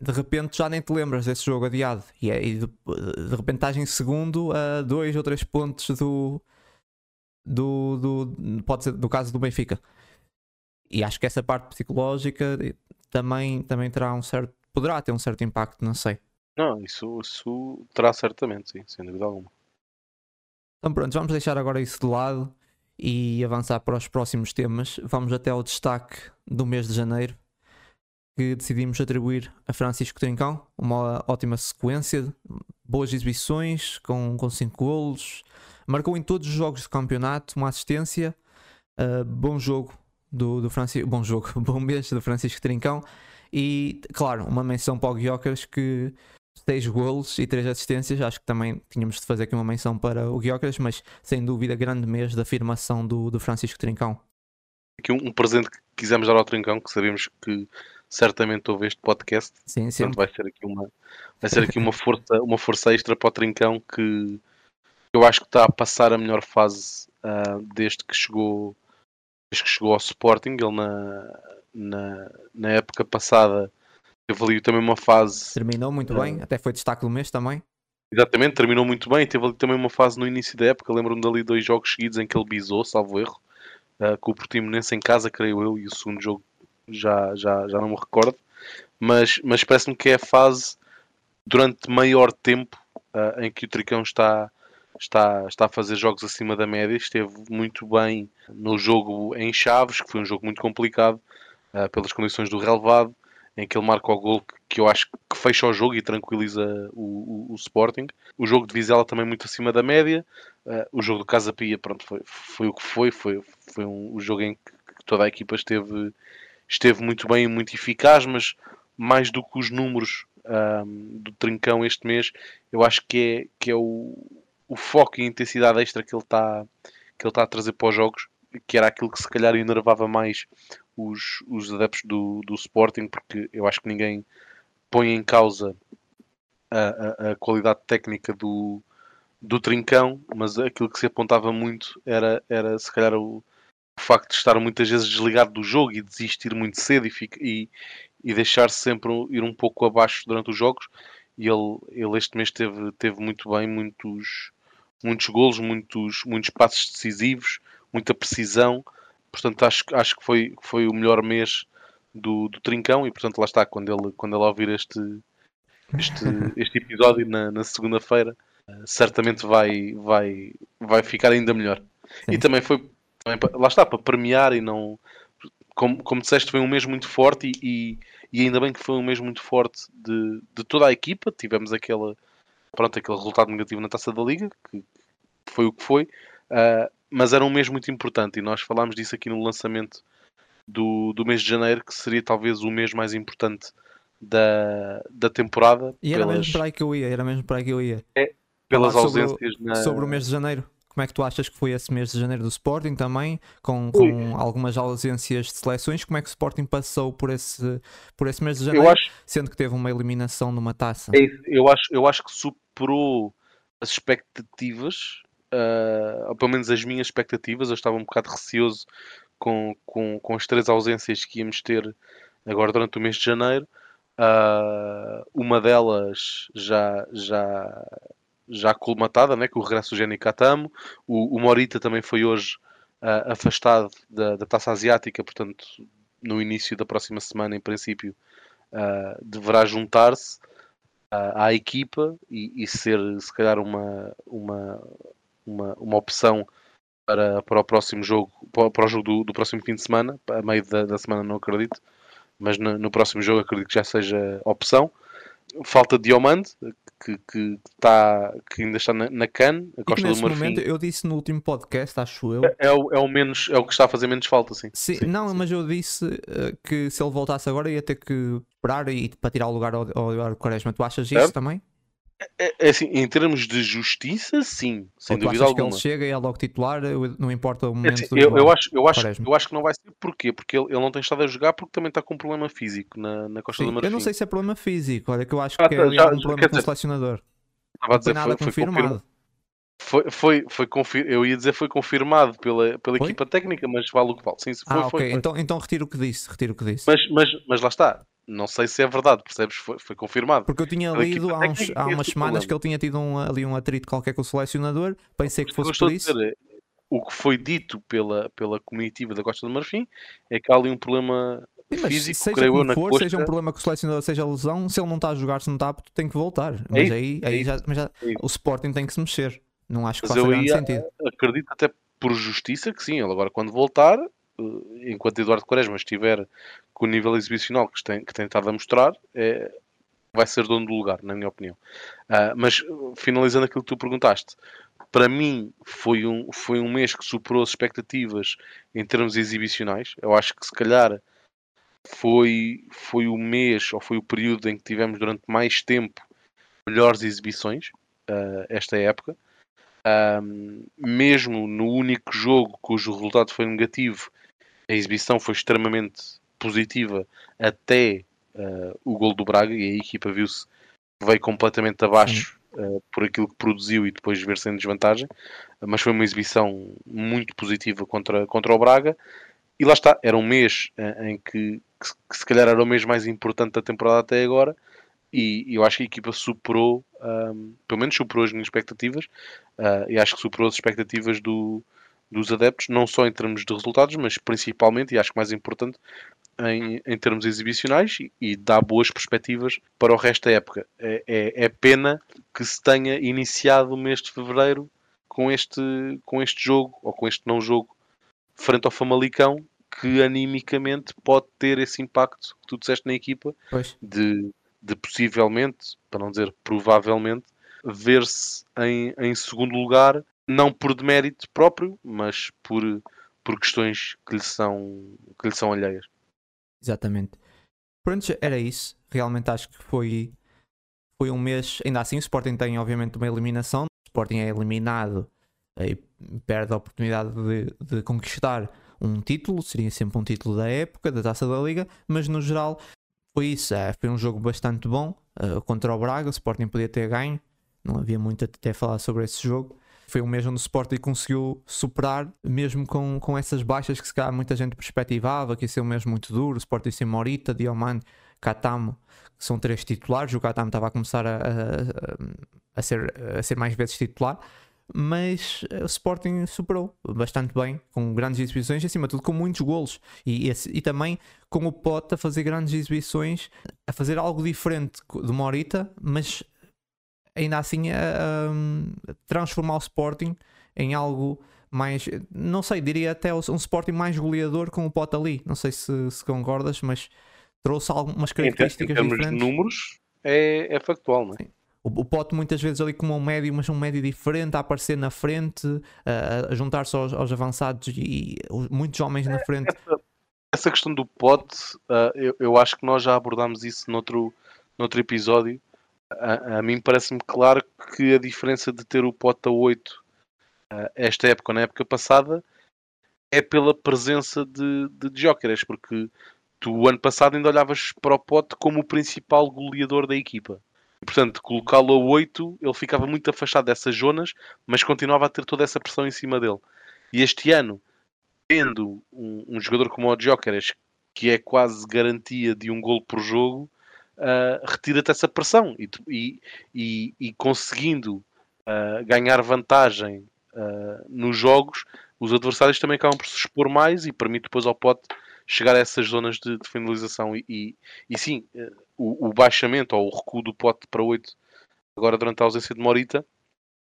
de repente já nem te lembras desse jogo adiado e, é, e de, de, repente estás em segundo a dois ou três pontos do, do, do pode ser do caso do Benfica. E acho que essa parte psicológica também, também terá um certo poderá ter um certo impacto, não sei. Não, isso, isso terá certamente, sim, sem dúvida alguma. Então pronto, vamos deixar agora isso de lado e avançar para os próximos temas. Vamos até ao destaque do mês de janeiro, que decidimos atribuir a Francisco Trincão. Uma ótima sequência, boas exibições, com 5 cinco golos, marcou em todos os jogos do campeonato, uma assistência, uh, bom jogo do, do Francisco, bom jogo, bom mês do Francisco Trincão e, claro, uma menção para o Guiocas que 6 golos e 3 assistências. Acho que também tínhamos de fazer aqui uma menção para o Guiocas, mas sem dúvida, grande mês da afirmação do, do Francisco Trincão. Aqui um, um presente que quisemos dar ao Trincão, que sabemos que certamente ouve este podcast. Sim, sim. Portanto, vai ser aqui uma, vai ser aqui uma, força, uma força extra para o Trincão que eu acho que está a passar a melhor fase uh, desde que chegou desde que chegou ao Sporting. Ele na, na, na época passada teve ali também uma fase. Terminou muito uh, bem, até foi destaque do mês também. Exatamente, terminou muito bem. Teve ali também uma fase no início da época. Lembro-me dali dois jogos seguidos em que ele bisou, salvo erro, uh, com o Portimonense em casa, creio eu, e o segundo jogo já, já, já não me recordo. Mas, mas parece-me que é a fase durante maior tempo uh, em que o Tricão está, está, está a fazer jogos acima da média. Esteve muito bem no jogo em Chaves, que foi um jogo muito complicado uh, pelas condições do relevado, em que ele marca o gol que, eu acho que fecha o jogo e tranquiliza o, o, o, Sporting. O jogo de Vizela também muito acima da média. Uh, o jogo do Casa Pia, pronto, foi, foi o que foi. Foi, foi um, um jogo em que, toda a equipa esteve, esteve muito bem e muito eficaz, mas mais do que os números um, do Trincão este mês, eu acho que é, que é o, o foco e a intensidade extra que ele está ele está a trazer para os jogos, que era aquilo que se calhar enervava mais os, os adeptos do, do Sporting, porque eu acho que ninguém põe em causa a, a, a qualidade técnica do, do Trincão, mas aquilo que se apontava muito era, era se calhar o, o facto de estar muitas vezes desligado do jogo e desistir muito cedo e, fica, e, e deixar-se sempre ir um pouco abaixo durante os jogos. E ele, ele este mês teve, teve muito bem, muitos, muitos golos, muitos, muitos passos decisivos, muita precisão. Portanto, acho, acho que foi, foi o melhor mês do, do Trincão e, portanto, lá está, quando ele, quando ele ouvir este, este, este episódio na, na segunda-feira, uh, certamente vai, vai, vai ficar ainda melhor. Sim. E também foi, também, lá está, para premiar e não... Como, como disseste, foi um mês muito forte e, e, e ainda bem que foi um mês muito forte de, de toda a equipa. Tivemos aquela, pronto, aquele resultado negativo na Taça da Liga, que foi o que foi. Uh, mas era um mês muito importante e nós falámos disso aqui no lançamento do, do mês de janeiro, que seria talvez o mês mais importante da, da temporada E era pelas, mesmo para aí que eu ia, era mesmo para aí que eu ia. pelas falar sobre ausências na, Sobre o mês de janeiro, como é que tu achas que foi esse mês de janeiro do Sporting também, com, com algumas ausências de seleções? Como é que o Sporting passou por esse, por esse mês de janeiro, acho sendo que teve uma eliminação numa taça? É isso. Eu acho, eu acho que superou as expectativas, ah, ou pelo menos as minhas expectativas. Eu estava um bocado receoso com, com, com as três ausências que íamos ter agora durante o mês de janeiro. Ah, uma delas já, já, já colmatada, né, com o regresso do Jenny Katamo. O, o Morita também foi hoje ah, afastado da, da taça asiática, portanto, no início da próxima semana, em princípio, ah, deverá juntar-se à equipa e, e ser se calhar uma, uma, uma, uma opção para, para o próximo jogo, para, o jogo do, do próximo fim de semana, a meio da, da semana não acredito, mas no, no próximo jogo acredito que já seja opção. Falta Diomande, que, que, está, que ainda está na, na CAN, a Costa do Marfim. momento, eu disse no último podcast, acho eu. É o, é, o menos, é o que está a fazer menos falta, sim. Sim, Sim, não, sim. mas eu disse eh, que se ele voltasse agora ia ter que esperar e para tirar o lugar ao, ao Eduardo Quaresma. Tu achas isso Certo. também? É, é assim, em termos de justiça, sim, sem Ou dúvida achas que alguma. ele chega e é logo titular, eu- não importa o É momento assim, do eu, eu, Eduardo acho, eu, acho, eu acho que não vai ser. Porquê? Porque ele, ele não tem estado a jogar porque também está com um problema físico na, na Costa Sim, do Marfim. eu não sei se é problema físico, olha que eu acho Ah, que é já- já- problema com o selecionador. Estava a dizer, foi nada foi, foi confirma- confirmado. Foi, foi, foi confir... Eu ia dizer foi confirmado pela, pela Foi? equipa técnica, mas vale o que vale. Sim, foi, Ah, foi, ok, foi. Então, então retiro o que disse, retiro o que disse. Mas, mas, mas lá está. Não sei se é verdade, percebes? Foi, foi confirmado. Porque eu tinha lido há, uns- há umas esse semanas problema. que ele tinha tido um- ali um atrito qualquer com o selecionador, pensei que eu fosse por isso. dizer é, o que foi dito pela, pela comitiva da Costa do Marfim é que há ali um problema Sim, físico, seja creio eu, como na for, costa. seja um problema com o selecionador, seja lesão, se ele não está a jogar, se não está apto, tem que voltar. É Mas isso, aí, é aí isso, já, mas já- é o Sporting tem que se mexer. Não acho que Mas faça eu grande ia- sentido. acredito até por justiça que sim. Ele agora, quando voltar, enquanto Eduardo Quaresma estiver com o nível exibicional que tem, que tem estado a mostrar, é, vai ser dono do lugar, na minha opinião. Ah, mas, finalizando aquilo que tu perguntaste, para mim foi um, foi um mês que superou as expectativas em termos exibicionais. Eu acho que se calhar foi, foi o mês ou foi o período em que tivemos durante mais tempo melhores exibições, ah, esta época. Um, mesmo no único jogo cujo resultado foi negativo, a exibição foi extremamente positiva até uh, o gol do Braga e a equipa viu-se veio completamente abaixo uh, por aquilo que produziu e depois ver-se em desvantagem, mas foi uma exibição muito positiva contra, contra o Braga. E lá está, era um mês uh, em que, que, se- que se calhar era o mês mais importante da temporada até agora. E, e eu acho que a equipa superou, um, pelo menos superou as minhas expectativas e acho que superou as expectativas do- dos adeptos, não só em termos de resultados, mas principalmente, e acho que mais importante, em, em termos exibicionais e, e dá boas perspectivas para o resto da época. É, é- é pena que se tenha iniciado o mês de fevereiro com este, com este jogo, ou com este não jogo, frente ao Famalicão, que animicamente pode ter esse impacto que tu disseste na equipa, Pois. de, de possivelmente, para não dizer provavelmente, ver-se em, em segundo lugar, não por demérito próprio, mas por, por questões que lhe são, que lhe são alheias. Exatamente. Pronto, era isso. Realmente acho que foi, foi um mês. Ainda assim, o Sporting tem, obviamente, uma eliminação. O Sporting é eliminado e perde a oportunidade de, de conquistar um título. Seria sempre um título da época, da taça da Liga. Mas no geral, foi isso. É, foi um jogo bastante bom eh, contra o Braga. O Sporting podia ter ganho. Não havia muito até falar sobre esse jogo. Foi um mês onde o Sporting conseguiu superar, mesmo com, com essas baixas que se calhar muita gente perspectivava, que ia ser um mês muito duro. O Sporting sem Morita, Diomande, Catamo, que são três titulares. O Catamo estava a começar a, a, a ser, a ser mais vezes titular. Mas eh, o Sporting superou bastante bem, com grandes exibições e acima de tudo com muitos golos. E, esse- e também com o Pote a fazer grandes exibições, a fazer algo diferente de Morita, mas ainda assim a, a transformar o Sporting em algo mais, não sei, diria até um Sporting mais goleador com o Pote ali. Não sei se, se concordas, mas trouxe algumas ter- em características termos de diferentes. números, é, é factual, não é? O, o Pote muitas vezes ali como um médio, mas um médio diferente, a aparecer na frente, a, a juntar-se aos, aos avançados e, e os- muitos homens na frente. Essa, essa questão do pote, uh, eu, eu, acho que nós já abordámos isso noutro, noutro episódio. A, a mim parece-me claro que a diferença de ter o pote a 8 uh, esta época na época passada é pela presença de, de jokers, porque tu ano passado ainda olhavas para o pote como o principal goleador da equipa. portanto, colocá-lo a 8, ele ficava muito afastado dessas zonas, mas continuava a ter toda essa pressão em cima dele. E este ano, tendo um, um jogador como o Jokeres, que é quase garantia de um gol por jogo, uh, retira-te essa pressão e, e, e, e conseguindo uh, ganhar vantagem uh, nos jogos, os adversários também acabam por se expor mais e permite depois ao pote chegar a essas zonas de, de finalização. E, e, sim, o, o, baixamento ou o recuo do pote para 8 agora durante a ausência de Morita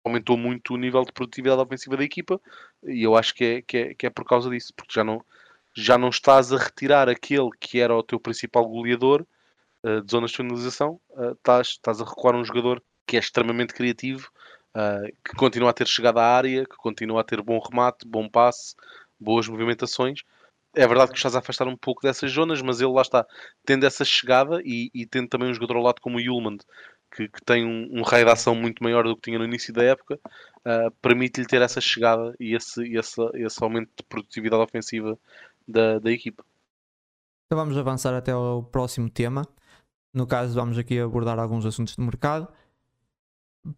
aumentou muito o nível de produtividade ofensiva da equipa e eu acho que é, que é, que é por causa disso, porque já não, já não estás a retirar aquele que era o teu principal goleador uh, de zonas de finalização, estás, estás a recuar um jogador que é extremamente criativo, uh, que continua a ter chegada à área, que continua a ter bom remate, bom passe, boas movimentações. É verdade que estás a afastar um pouco dessas zonas, mas ele lá está, tendo essa chegada e, e tendo também um jogador ao lado como o Yulman, que, que tem um, um, raio de ação muito maior do que tinha no início da época, uh, permite-lhe ter essa chegada e esse, esse, esse aumento de produtividade ofensiva da, da equipa. Então vamos avançar até ao próximo tema. No caso, vamos aqui abordar alguns assuntos de mercado.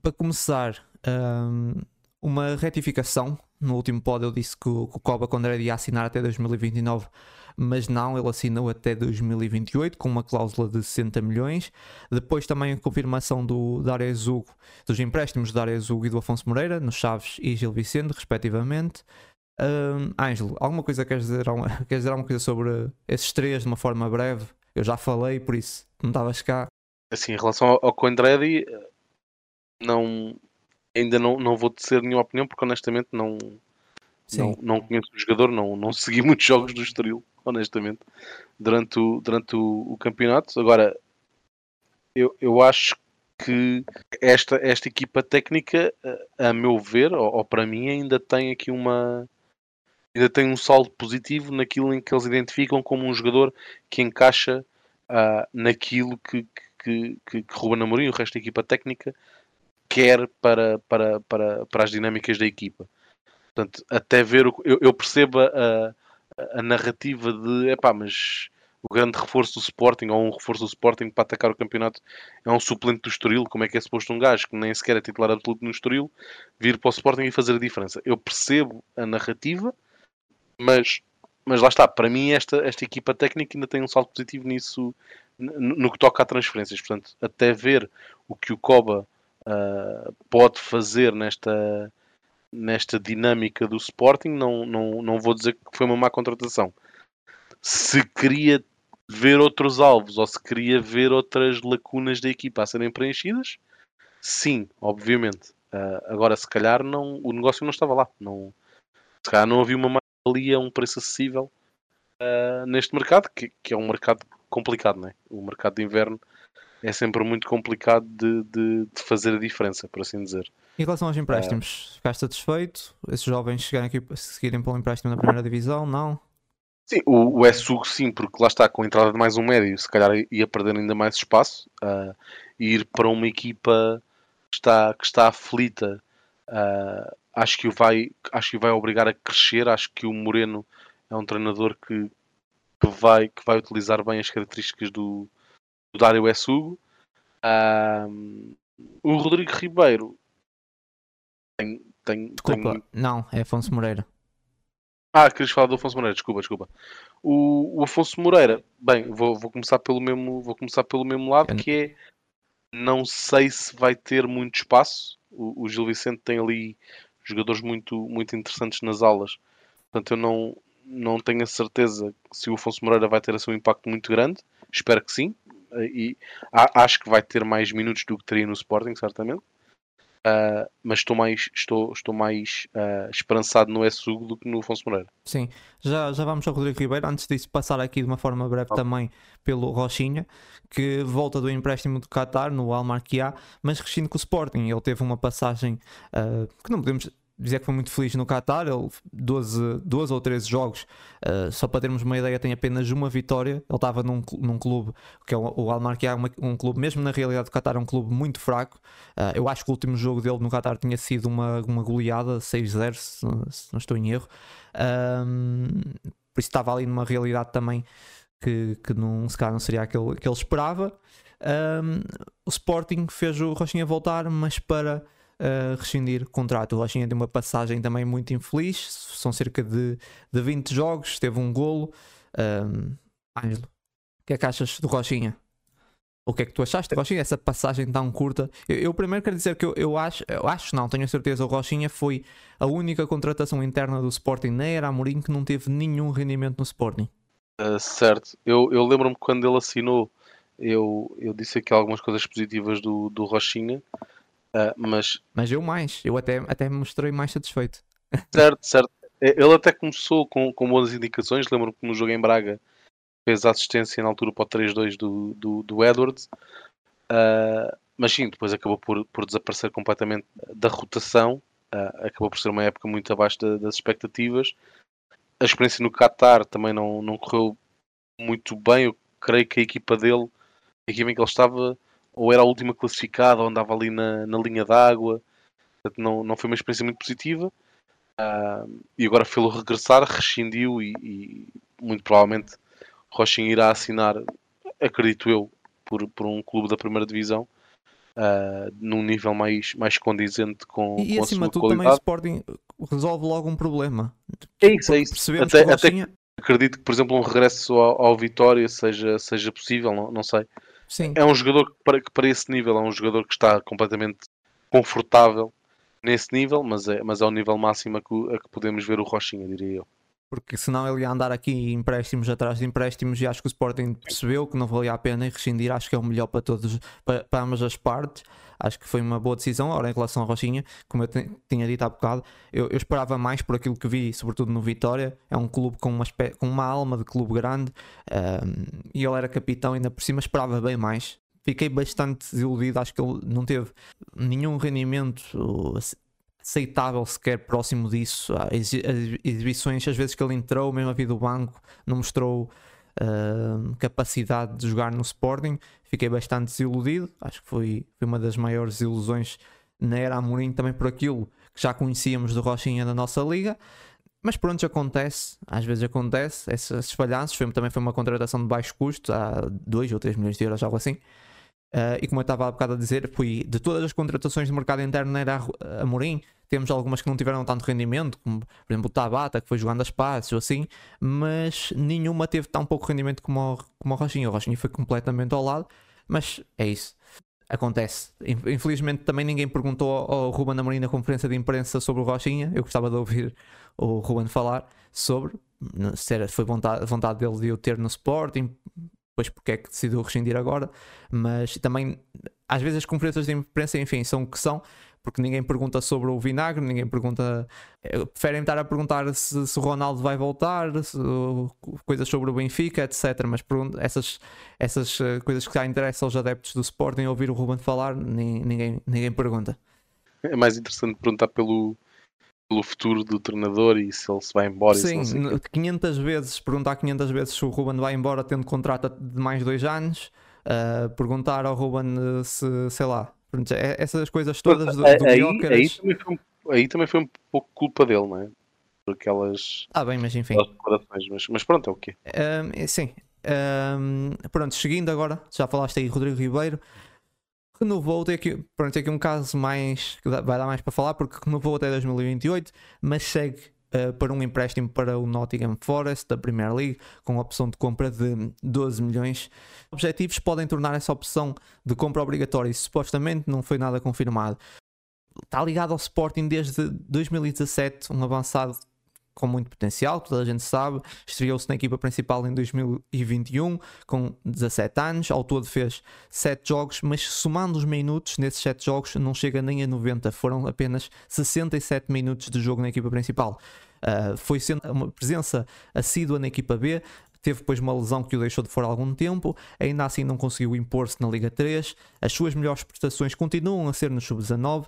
Para começar, um, uma retificação. No último pod eu disse que o, que o Coba Condré ia assinar até 2029 mas não, ele assinou até 2028 com uma cláusula de 60 milhões. Depois também a confirmação do Darius Hugo, dos empréstimos do Darius Hugo e do Afonso Moreira, no Chaves e Gil Vicente, respectivamente. Um, Ângelo, alguma coisa queres dizer, queres dizer alguma coisa sobre esses três de uma forma breve? Eu já falei, por isso não estavas cá. Assim, em relação ao, ao Coindredi, não, ainda não, não vou dizer nenhuma opinião, porque honestamente não, não, não conheço o jogador, não, não segui muitos jogos do Estoril honestamente, durante o, durante o, o campeonato. Agora, eu, eu acho que esta, esta equipa técnica, a meu ver, ou, ou, para mim, ainda tem aqui uma. Ainda tem um saldo positivo naquilo em que eles identificam como um jogador que encaixa uh, naquilo que, que, que, que Ruben Amorim e o resto da equipa técnica quer para, para, para, para as dinâmicas da equipa. Portanto, até ver, o, eu, eu percebo a, a narrativa de epá, mas o grande reforço do Sporting ou um reforço do Sporting para atacar o campeonato é um suplente do Estoril, como é que é suposto um gajo que nem sequer é titular absoluto no Estoril vir para o Sporting e fazer a diferença. Eu percebo a narrativa, mas, mas lá está, para mim esta, esta equipa técnica ainda tem um salto positivo nisso, no, que toca a transferências, portanto, até ver o que o Coba uh, pode fazer nesta nesta dinâmica do Sporting, não, não, não vou dizer que foi uma má contratação. Se queria ver outros alvos ou se queria ver outras lacunas da equipa a serem preenchidas, sim, obviamente. Uh, agora, se calhar, não, o negócio não estava lá. Não, se calhar não havia uma mais-valia, um preço acessível uh, neste mercado, que, que, é um mercado complicado, não é? O mercado de inverno é sempre muito complicado de, de, de fazer a diferença, por assim dizer. Em relação aos empréstimos, é. ficaste satisfeito? Esses jovens chegarem aqui seguirem para um empréstimo na primeira divisão? Não? Sim, o, o SUG sim, porque lá está com a entrada de mais um médio, se calhar ia perder ainda mais espaço uh, e ir para uma equipa que está, que está aflita. Uh, acho que o vai acho que vai obrigar a crescer. Acho que o Moreno é um treinador que, que vai que vai utilizar bem as características do, do Dário Essugo. Uh, o Rodrigo Ribeiro tem, tem, desculpa, tem... não, é Afonso Moreira. Ah, querias falar do Afonso Moreira, desculpa, desculpa. O, o Afonso Moreira, bem, vou, vou, começar pelo mesmo, vou começar pelo mesmo lado, que é não sei se vai ter muito espaço. O, o Gil Vicente tem ali jogadores muito, muito interessantes nas aulas. Portanto, eu não, não tenho a certeza se o Afonso Moreira vai ter assim, um impacto muito grande. Espero que sim. E acho que vai ter mais minutos do que teria no Sporting, certamente. Uh, mas estou mais, estou, estou mais uh, esperançado no SUG do que no Afonso Moreira. Sim, já, já vamos ao Rodrigo Ribeiro. Antes disso, passar aqui de uma forma breve oh. também pelo Rochinha, que volta do empréstimo do Qatar no Al Marquia, mas rescindo com o Sporting. Ele teve uma passagem uh, que não podemos dizer que foi muito feliz no Qatar. Ele, 12, 12 ou 13 jogos, uh, só para termos uma ideia, tem apenas uma vitória. Ele estava num, num clube que é o, o Al Marquia, um clube, mesmo na realidade do Qatar, é um clube muito fraco. Uh, eu acho que o último jogo dele no Qatar tinha sido uma, uma goleada 6-0, se, se, não estou em erro. Um, por isso estava ali numa realidade também que, que não, se calhar não seria aquele que ele esperava. Um, o Sporting fez o Rochinha voltar, mas para uh, rescindir contrato. O Rochinha tem uma passagem também muito infeliz, são cerca de, de 20 jogos, teve um golo. Um, o que é que achas do Rochinha? O que é que tu achaste, Rochinha, essa passagem tão curta? Eu, eu, primeiro quero dizer que eu, eu acho, eu acho não, tenho certeza, o Rochinha foi a única contratação interna do Sporting na era Amorim que não teve nenhum rendimento no Sporting. Uh, certo, eu, eu lembro-me quando ele assinou, eu, eu disse aqui algumas coisas positivas do, do Rochinha, uh, mas... Mas eu mais, eu até, até me mostrei mais satisfeito. Certo, certo. Ele até começou com, com boas indicações, lembro-me que no jogo em Braga fez a assistência na altura para o 3-2 do, do, do Edwards. Uh, mas sim, depois acabou por, por desaparecer completamente da rotação. Uh, acabou por ser uma época muito abaixo da, das expectativas. A experiência no Qatar também não, não correu muito bem. Eu creio que a equipa dele, a equipa em que ele estava, ou era a última classificada, ou andava ali na, na linha d'água. Não, não foi uma experiência muito positiva. Uh, e agora fê-lo regressar, rescindiu e, e muito provavelmente Rochinha irá assinar, acredito eu, por, por um clube da primeira divisão. Uh, num nível mais, mais condizente com, e, com a acima de tudo qualidade. também o Sporting resolve logo um problema é isso, é isso. percebemos Até, que Rochinha... até acredito que por exemplo um regresso ao, ao Vitória seja, seja possível, não, não sei Sim. é um jogador que para, que para esse nível é um jogador que está completamente confortável nesse nível, mas é, mas é o nível máximo a que, a que podemos ver o Rochinha, diria eu porque senão ele ia andar aqui empréstimos atrás de empréstimos e acho que o Sporting percebeu que não valia a pena e rescindir, acho que é o melhor para todos, para, para ambas as partes, acho que foi uma boa decisão, ora em relação à Rochinha, como eu tinha dito há bocado, eu, eu, esperava mais por aquilo que vi, sobretudo no Vitória, é um clube com uma, com uma alma de clube grande um, e ele era capitão ainda por cima, esperava bem mais, fiquei bastante desiludido, acho que ele não teve nenhum rendimento aceitável sequer próximo disso. As exibições, às vezes que ele entrou, mesmo a vida do banco, não mostrou uh, capacidade de jogar no Sporting. Fiquei bastante desiludido. Acho que foi, foi uma das maiores ilusões na era Amorim, também por aquilo que já conhecíamos do Rochinha da nossa liga. Mas pronto, acontece, às vezes acontece, esses falhanços. Foi, também foi uma contratação de baixo custo, há 2 ou 3 milhões de euros, algo assim. Uh, e como eu estava há bocado a dizer, foi de todas as contratações de mercado interno era Amorim, temos algumas que não tiveram tanto rendimento, como por exemplo o Tabata, que foi jogando as passes ou assim, mas nenhuma teve tão pouco rendimento como o, como o Rochinha. O Rochinha foi completamente ao lado, mas é isso. Acontece. Infelizmente também ninguém perguntou ao Ruben Amorim na conferência de imprensa sobre o Rochinha. Eu gostava de ouvir o Ruben falar sobre se era, foi vontade, vontade dele de o ter no Sporting, depois porque é que decidiu rescindir agora, mas também às vezes as conferências de imprensa, enfim, são o que são, porque ninguém pergunta sobre o vinagre, ninguém pergunta. Eh, preferem estar a perguntar se, se o Ronaldo vai voltar, se, coisas sobre o Benfica, etc. Mas essas, essas eh, coisas que já interessam aos adeptos do Sporting ouvir o Ruben falar, ninguém, ninguém pergunta. É mais interessante perguntar pelo, pelo futuro do treinador e se ele se vai embora. Sim, 500 vezes, perguntar 500 vezes se o Ruben vai embora tendo contrato de mais dois anos, uh, perguntar ao Ruben se, sei lá, é, essas coisas todas do, do aí, aí, também foi, aí também foi um pouco culpa dele, não é? Por aquelas. Ah, bem, mas enfim. Mas, mas pronto, é o quê? Um, sim. Um, pronto, seguindo agora, já falaste aí, Rodrigo Ribeiro renovou, tem aqui, pronto, tem aqui um caso mais que vai dar mais para falar, porque renovou até 2028, mas segue uh, para um empréstimo para o Nottingham Forest da Premier League, com opção de compra de 12 milhões. Objetivos podem tornar essa opção de compra obrigatória e supostamente não foi nada confirmado. Está ligado ao Sporting desde 2017, um avançado com muito potencial, toda a gente sabe. Estreou-se na equipa principal em 2021 com 17 anos. Ao todo fez 7 jogos, mas somando os minutos nesses 7 jogos não chega nem a 90. Foram apenas 67 minutos de jogo na equipa principal. Uh, foi sendo uma presença assídua na equipa B. Teve depois uma lesão que o deixou de fora algum tempo, ainda assim não conseguiu impor-se na Liga 3. As suas melhores prestações continuam a ser no Sub-19.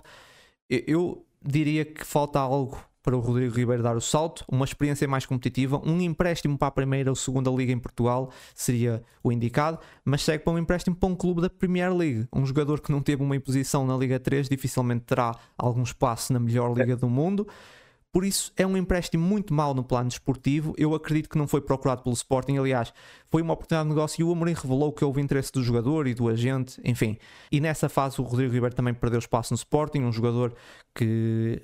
Eu, diria que falta algo para o Rodrigo Ribeiro dar o salto, uma experiência mais competitiva, um empréstimo para a primeira ou segunda liga em Portugal seria o indicado, mas segue para um empréstimo para um clube da Premier League. Um jogador que não teve uma imposição na Liga 3 dificilmente terá algum espaço na melhor liga do mundo. Por isso é um empréstimo muito mau no plano desportivo. Eu acredito que não foi procurado pelo Sporting. Aliás, foi uma oportunidade de negócio e o Amorim revelou que houve interesse do jogador e do agente, enfim. E nessa fase o Rodrigo Ribeiro também perdeu espaço no Sporting, um jogador que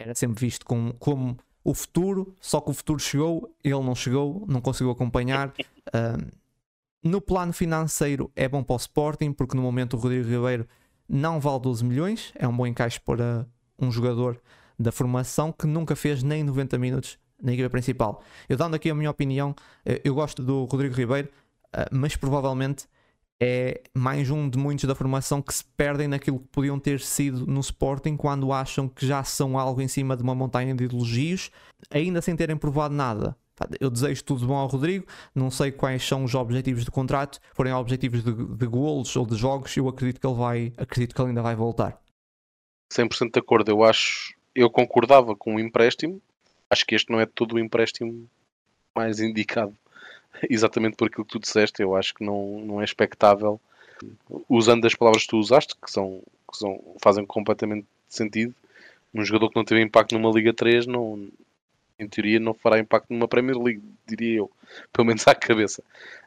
era sempre visto como, como o futuro, só que o futuro chegou, ele não chegou, não conseguiu acompanhar. Uh, no plano financeiro é bom para o Sporting, porque no momento o Rodrigo Ribeiro não vale 12 milhões, é um bom encaixe para um jogador da formação que nunca fez nem 90 minutos na equipa principal. Eu dando aqui a minha opinião, eh, eu gosto do Rodrigo Ribeiro, ah, mas provavelmente é mais um de muitos da formação que se perdem naquilo que podiam ter sido no Sporting quando acham que já são algo em cima de uma montanha de elogios, ainda sem terem provado nada. Eu desejo tudo bom ao Rodrigo, não sei quais são os objetivos do contrato, forem objetivos de, de golos ou de jogos, eu acredito que ele vai, acredito que ele ainda vai voltar. 100% de acordo, eu acho, eu concordava com o empréstimo, acho que este não é todo o empréstimo mais indicado exatamente por aquilo que tu disseste, eu acho que não, não é expectável, usando as palavras que tu usaste, que, são, que são, fazem completamente sentido, um jogador que não teve impacto numa Liga 3, não, em teoria, não fará impacto numa Premier League, diria eu, pelo menos à cabeça.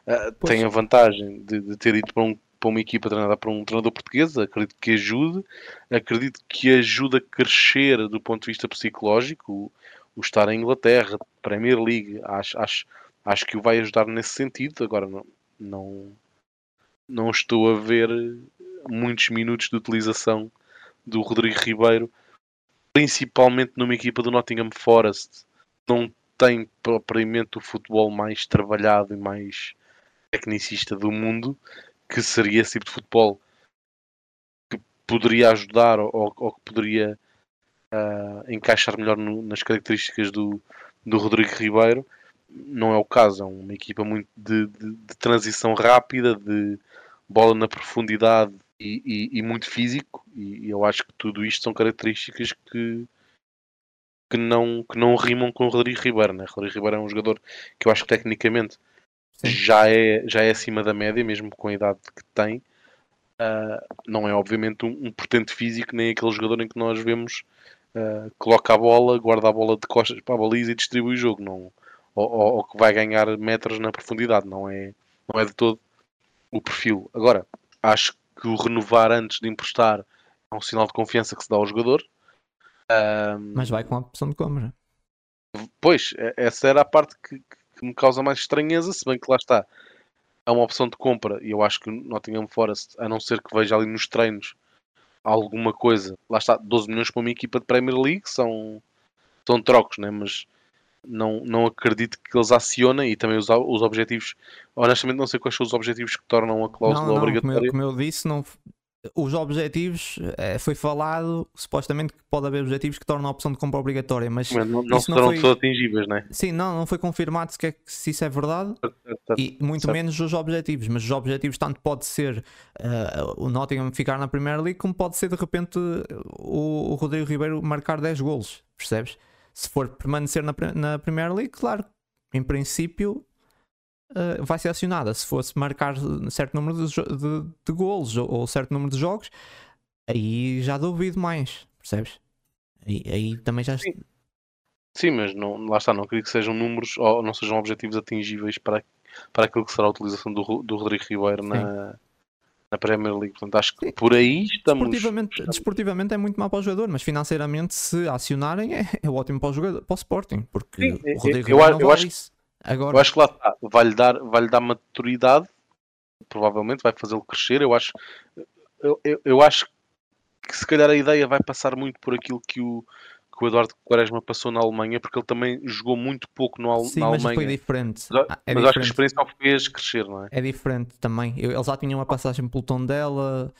Uh, tem a vantagem de, de, ter ido para, um, para uma equipa treinada por um treinador português, acredito que ajude, acredito que ajude a crescer do ponto de vista psicológico, o, o estar em Inglaterra, Premier League, acho, acho, acho que o vai ajudar nesse sentido. Agora não, não, não estou a ver muitos minutos de utilização do Rodrigo Ribeiro, principalmente numa equipa do Nottingham Forest. Não tem propriamente o futebol mais trabalhado e mais tecnicista do mundo, que seria esse tipo de futebol que poderia ajudar ou, ou que poderia uh, encaixar melhor no, nas características do, do Rodrigo Ribeiro não é o caso, é uma equipa muito de, de, de transição rápida, de bola na profundidade e, e, e muito físico, e, e, eu acho que tudo isto são características que, que, não, que não rimam com o Rodrigo Ribeiro. Né? Rodrigo Ribeiro é um jogador que eu acho que tecnicamente já é, já é acima da média, mesmo com a idade que tem. Uh, não é obviamente um, um portento físico, nem aquele jogador em que nós vemos uh, coloca a bola, guarda a bola de costas para a baliza e distribui o jogo. Não, ou, ou, ou, que vai ganhar metros na profundidade, não é, não é de todo o perfil. Agora, acho que o renovar antes de emprestar é um sinal de confiança que se dá ao jogador. Um, Mas vai com a opção de compra. Pois, essa era a parte que, que, me causa mais estranheza, se bem que lá está. É uma opção de compra e eu acho que Nottingham Forest, a não ser que veja ali nos treinos alguma coisa, lá está, 12 milhões para uma equipa de Premier League são, são trocos, né? mas não, não acredito que eles acionem e também os, os objetivos. Honestamente, não sei quais são os objetivos que tornam a cláusula não, não, obrigatória. Como eu, como eu, disse, não, os objetivos é, foi falado supostamente que pode haver objetivos que tornam a opção de compra obrigatória, mas, mas não, não serão foi... atingíveis, não é? Sim, não, não foi confirmado se, é, se isso é verdade e muito certo. menos os objetivos. Mas os objetivos, tanto pode ser uh, o Nottingham ficar na Primeira League, como pode ser de repente o, o Rodrigo Ribeiro marcar 10 golos, percebes? Se for permanecer na, na Premier League, claro, em princípio uh, vai ser acionada. Se fosse marcar certo número de, de, de golos ou, ou, certo número de jogos, aí já duvido mais, percebes? Aí, aí também já. Sim. Sim, mas não, lá está, não acredito que sejam números ou não sejam objetivos atingíveis para, para aquilo que será a utilização do, do Rodrigo Ribeiro na, na Premier League. Portanto, acho que por aí estamos. Desportivamente, desportivamente é muito mal para o jogador, mas financeiramente, se acionarem, é, é ótimo para o jogador, para o Sporting, porque Sim, o Rodrigo eu, eu, eu acho, isso. Agora... Eu acho que lá está, vai-lhe dar, vai dar maturidade, provavelmente vai fazê-lo crescer. Eu acho, eu, eu, eu acho que se calhar a ideia vai passar muito por aquilo que o, que o Eduardo Quaresma passou na Alemanha, porque ele também jogou muito pouco no, Sim, na mas Alemanha. foi diferente. Mas, ah, é mas diferente. acho que a experiência o fez crescer, não é? É diferente também. Ele já tinha uma passagem pelo tom dela.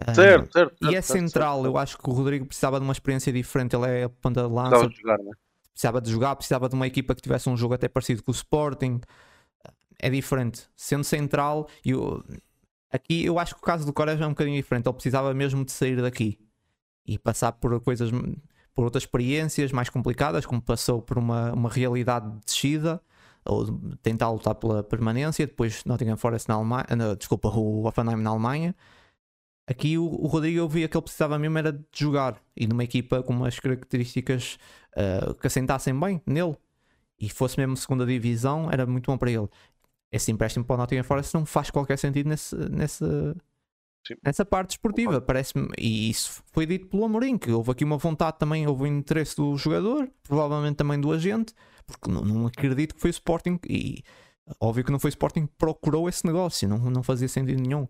Ah, certo, certo, E é certo, central, certo. eu acho que o Rodrigo precisava de uma experiência diferente. Ele é a ponta de lança. De jogar, é? Precisava de jogar, precisava de uma equipa que tivesse um jogo até parecido com o Sporting. É diferente. Sendo central, eu... aqui eu acho que o caso do Quaresma é um bocadinho diferente. Ele precisava mesmo de sair daqui e passar por coisas por outras experiências mais complicadas, como passou por uma, uma realidade de descida, ou tentar lutar pela permanência, depois Nottingham Forest na Alemanha, não, desculpa, o Hoffenheim na Alemanha. Aqui o, o Rodrigo eu via que ele precisava mesmo era de jogar e numa equipa com umas características uh, que assentassem bem nele e fosse mesmo segunda divisão, era muito bom para ele. Esse empréstimo para o Nottingham Forest não faz qualquer sentido nesse, nesse, nessa parte esportiva, parece-me. E isso foi dito pelo Amorim, que houve aqui uma vontade também, houve um interesse do jogador, provavelmente também do agente, porque não, não acredito que foi o Sporting. E óbvio que não foi o Sporting que procurou esse negócio, não, não fazia sentido nenhum.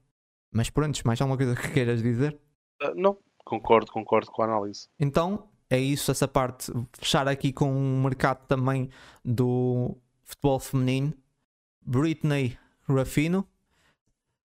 Mas pronto, mais alguma coisa que queiras dizer? Uh, não, concordo, concordo com a análise. Então, é isso, essa parte. Fechar aqui com um mercado também do futebol feminino. Britney Ruffino,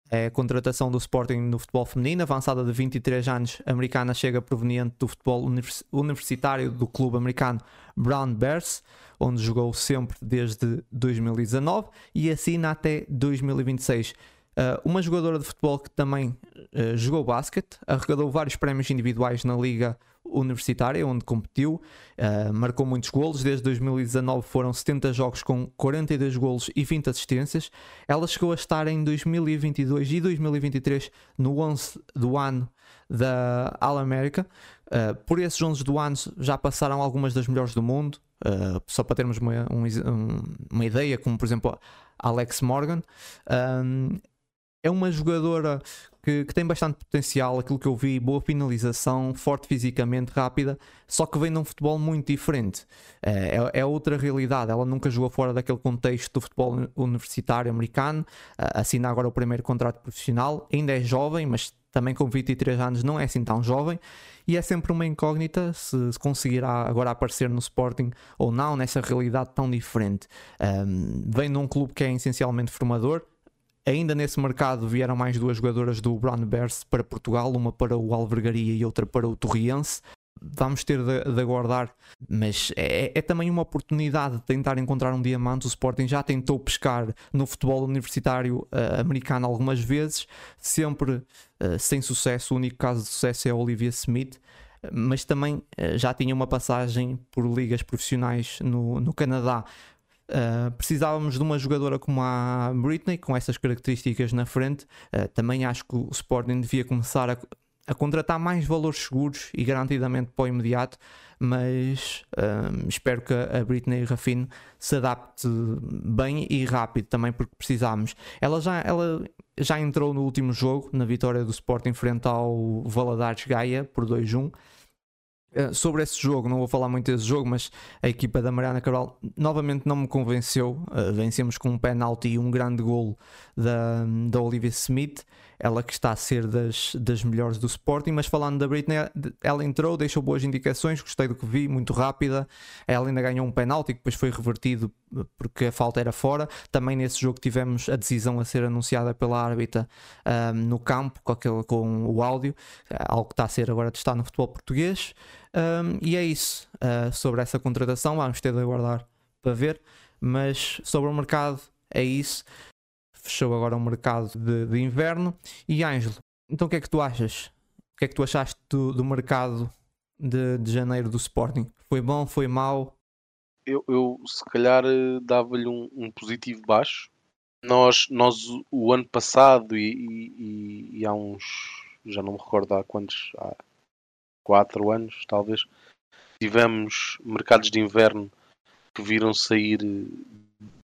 é a contratação do Sporting no futebol feminino, avançada de 23 anos, americana chega proveniente do futebol universitário do clube americano Brown Bears, onde jogou sempre desde 2019 e assina até 2026. Uh, uma jogadora de futebol que também uh, jogou basquete, arrecadou vários prémios individuais na Liga Universitária, onde competiu, uh, marcou muitos golos. Desde 2019 foram 70 jogos com 42 golos e 20 assistências. Ela chegou a estar em 2022 e 2023 no 11 do ano da All America. por esses 11 do ano já passaram algumas das melhores do mundo. só para termos uma, um, uma ideia, como por exemplo Alex Morgan é uma jogadora que, que, tem bastante potencial, aquilo que eu vi, boa finalização, forte fisicamente, rápida, só que vem num futebol muito diferente. É, é, é outra realidade. Ela nunca jogou fora daquele contexto do futebol universitário americano, assina agora o primeiro contrato profissional, ainda é jovem, mas também com 23 anos não é assim tão jovem. E é sempre uma incógnita se, se conseguirá agora aparecer no Sporting ou não, nessa realidade tão diferente. Um, vem num clube que é essencialmente formador, Ainda nesse mercado vieram mais duas jogadoras do Brown Bears para Portugal, uma para o Alvergaria e outra para o Torriense. Vamos ter de, de aguardar, mas é, é, também uma oportunidade de tentar encontrar um diamante. O Sporting já tentou pescar no futebol universitário uh, americano algumas vezes, sempre uh, sem sucesso. O único caso de sucesso é a Olivia Smith, mas também uh, já tinha uma passagem por ligas profissionais no, no Canadá. Uh, precisávamos de uma jogadora como a Britney, com essas características na frente. Uh, também acho que o Sporting devia começar a, a, contratar mais valores seguros e garantidamente para o imediato. Mas uh, espero que a Britney Rafino se adapte bem e rápido também, porque precisamos. Ela já, ela já entrou no último jogo, na vitória do Sporting frente ao Valadares Gaia por 2-1 eh, sobre esse jogo, não vou falar muito desse jogo, mas a equipa da Mariana Cabral novamente não me convenceu. Uh, vencemos com um penalti e um grande golo da, da Olivia Smith, ela que está a ser das, das melhores do Sporting. Mas falando da Britney, ela entrou, deixou boas indicações, gostei do que vi, muito rápida. Ela ainda ganhou um penalti que depois foi revertido eh, porque a falta era fora. Também nesse jogo tivemos a decisão a ser anunciada pela árbitra um, no campo, com, aquele, com o áudio, algo que está a ser agora testado no futebol português. Um, e é isso uh, sobre essa contratação. Vamos ter de aguardar para ver. Mas sobre o mercado, é isso. Fechou agora o mercado de, de inverno. E Ângelo, então o que é que tu achas? O que é que tu achaste do, do mercado de, de janeiro do Sporting? Foi bom? Foi mau? Eu, eu se calhar eh, dava-lhe um, um, positivo baixo. Nós, nós o ano passado e, e, e, há uns, já não me recordo há quantos, há quatro anos, talvez, tivemos mercados de inverno que viram sair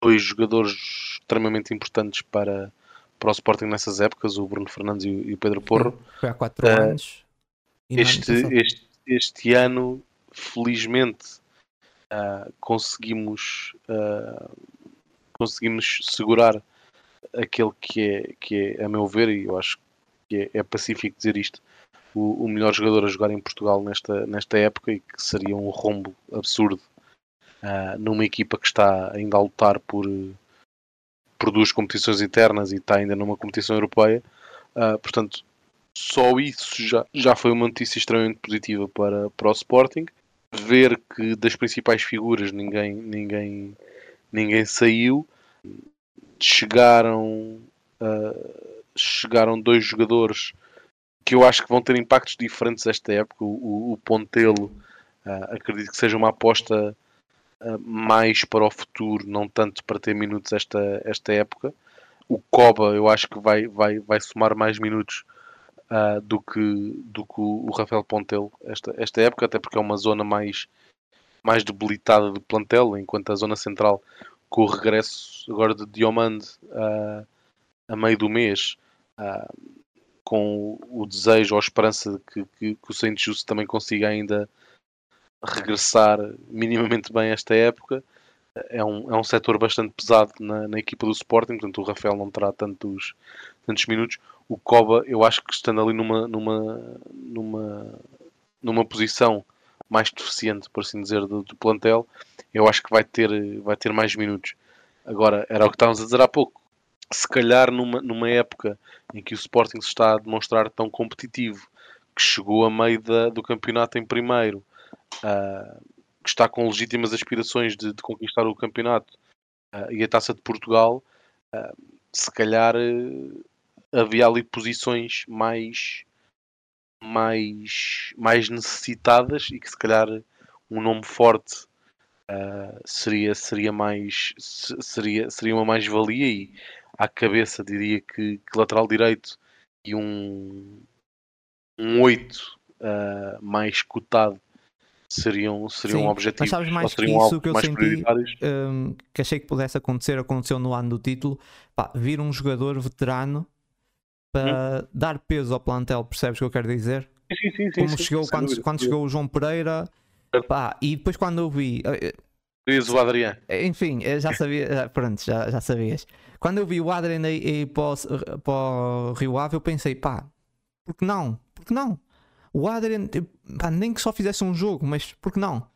dois jogadores extremamente importantes para, para o Sporting nessas épocas, o Bruno Fernandes e o Pedro Porro. Foi há quatro uh, anos. Este, este, este ano, felizmente, uh, conseguimos, uh, conseguimos segurar aquele que é, que é, a meu ver, e eu acho que é, é pacífico dizer isto, o, o, melhor jogador a jogar em Portugal nesta, nesta época e que seria um rombo absurdo numa equipa que está ainda a lutar por, duas competições internas e está ainda numa competição europeia. Uh, portanto, só isso já, já foi uma notícia extremamente positiva para, para o Sporting. Ver que das principais figuras ninguém, ninguém, ninguém saiu. Chegaram, uh, chegaram dois jogadores que eu acho que vão ter impactos diferentes esta época. O, o Pontelo Uh, acredito que seja uma aposta mais para o futuro, não tanto para ter minutos esta, esta época. O Coba eu acho que vai, vai, vai somar mais minutos uh, do, que, do que o, Rafael Pontelo esta, esta época, até porque é uma zona mais, mais debilitada do plantel, enquanto a zona central, com o regresso agora de Diomande uh, a meio do mês, uh, com o desejo ou a esperança de que, que, que o Saint Just também consiga ainda regressar minimamente bem esta época. É um, é um setor bastante pesado na, na equipa do Sporting, portanto o Rafael não terá tantos, tantos minutos. O Coba, eu acho que estando ali numa, numa, numa, numa posição mais deficiente, por assim dizer, do, do, plantel, eu acho que vai ter, vai ter mais minutos. Agora, era o que estávamos a dizer há pouco. Se calhar numa, numa época em que o Sporting se está a demonstrar tão competitivo, que chegou a meio da, do campeonato em primeiro, uh, que está com legítimas aspirações de, de conquistar o campeonato uh, e a Taça de Portugal, uh, se calhar havia ali posições mais mais mais necessitadas e que se calhar um nome forte uh, seria seria mais seria seria uma mais valia e à cabeça diria que, que lateral direito e um um 8 uh, mais cotado seriam, seriam Sim, objetivos. Mas sabes mais que isso que eu senti um, que achei que pudesse acontecer, aconteceu no ano do título, pá, vir um jogador veterano para hum. dar peso ao plantel, percebes o que eu quero dizer? Sim, sim, sim, Como chegou, quando, quando chegou o João Pereira, pá, e depois quando eu vi. Diz o Adriano. Enfim, já sabia, pronto, já, já sabias. Quando eu vi o Adriano ir para o, para o Rio Ave, eu pensei, pá, por que não? Por que não? O Adrian, pá, nem que só fizesse um jogo, mas por que não?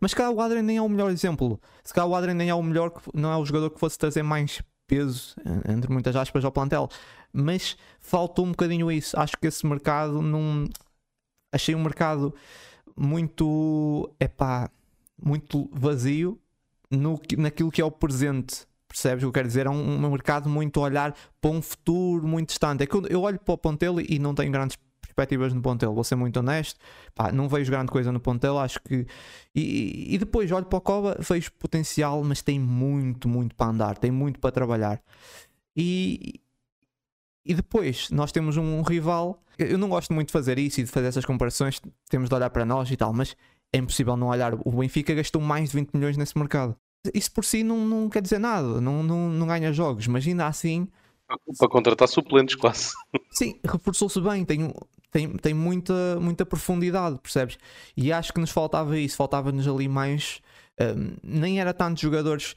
Mas se calhar o Adrian nem é o melhor exemplo. Se calhar o Adrian nem é o melhor, não é o jogador que fosse trazer mais peso, entre muitas aspas, ao plantel. Mas faltou um bocadinho isso. Acho que esse mercado não. Achei um mercado muito. Epá, muito vazio no, naquilo que é o presente. Percebes o que eu quero dizer? É um, um mercado muito olhar para um futuro muito distante. É que eu olho para o Pontelo e não tenho grandes perspectivas no Pontel, vou ser muito honesto, pá, não vejo grande coisa no Pontel, acho que. E, e depois olho para o Cova, vejo potencial, mas tem muito, muito para andar, tem muito para trabalhar. E, e depois nós temos um, um rival. Eu não gosto muito de fazer isso e de fazer essas comparações, temos de olhar para nós e tal, mas é impossível não olhar. O Benfica gastou mais de 20 milhões nesse mercado. Isso por si não, não quer dizer nada, não, não, não ganha jogos, mas ainda assim. Para contratar suplentes, quase. Sim, reforçou-se bem, tem, tem, tem muita, muita profundidade, percebes? E acho que nos faltava isso, faltava-nos ali mais. Um, nem era tantos jogadores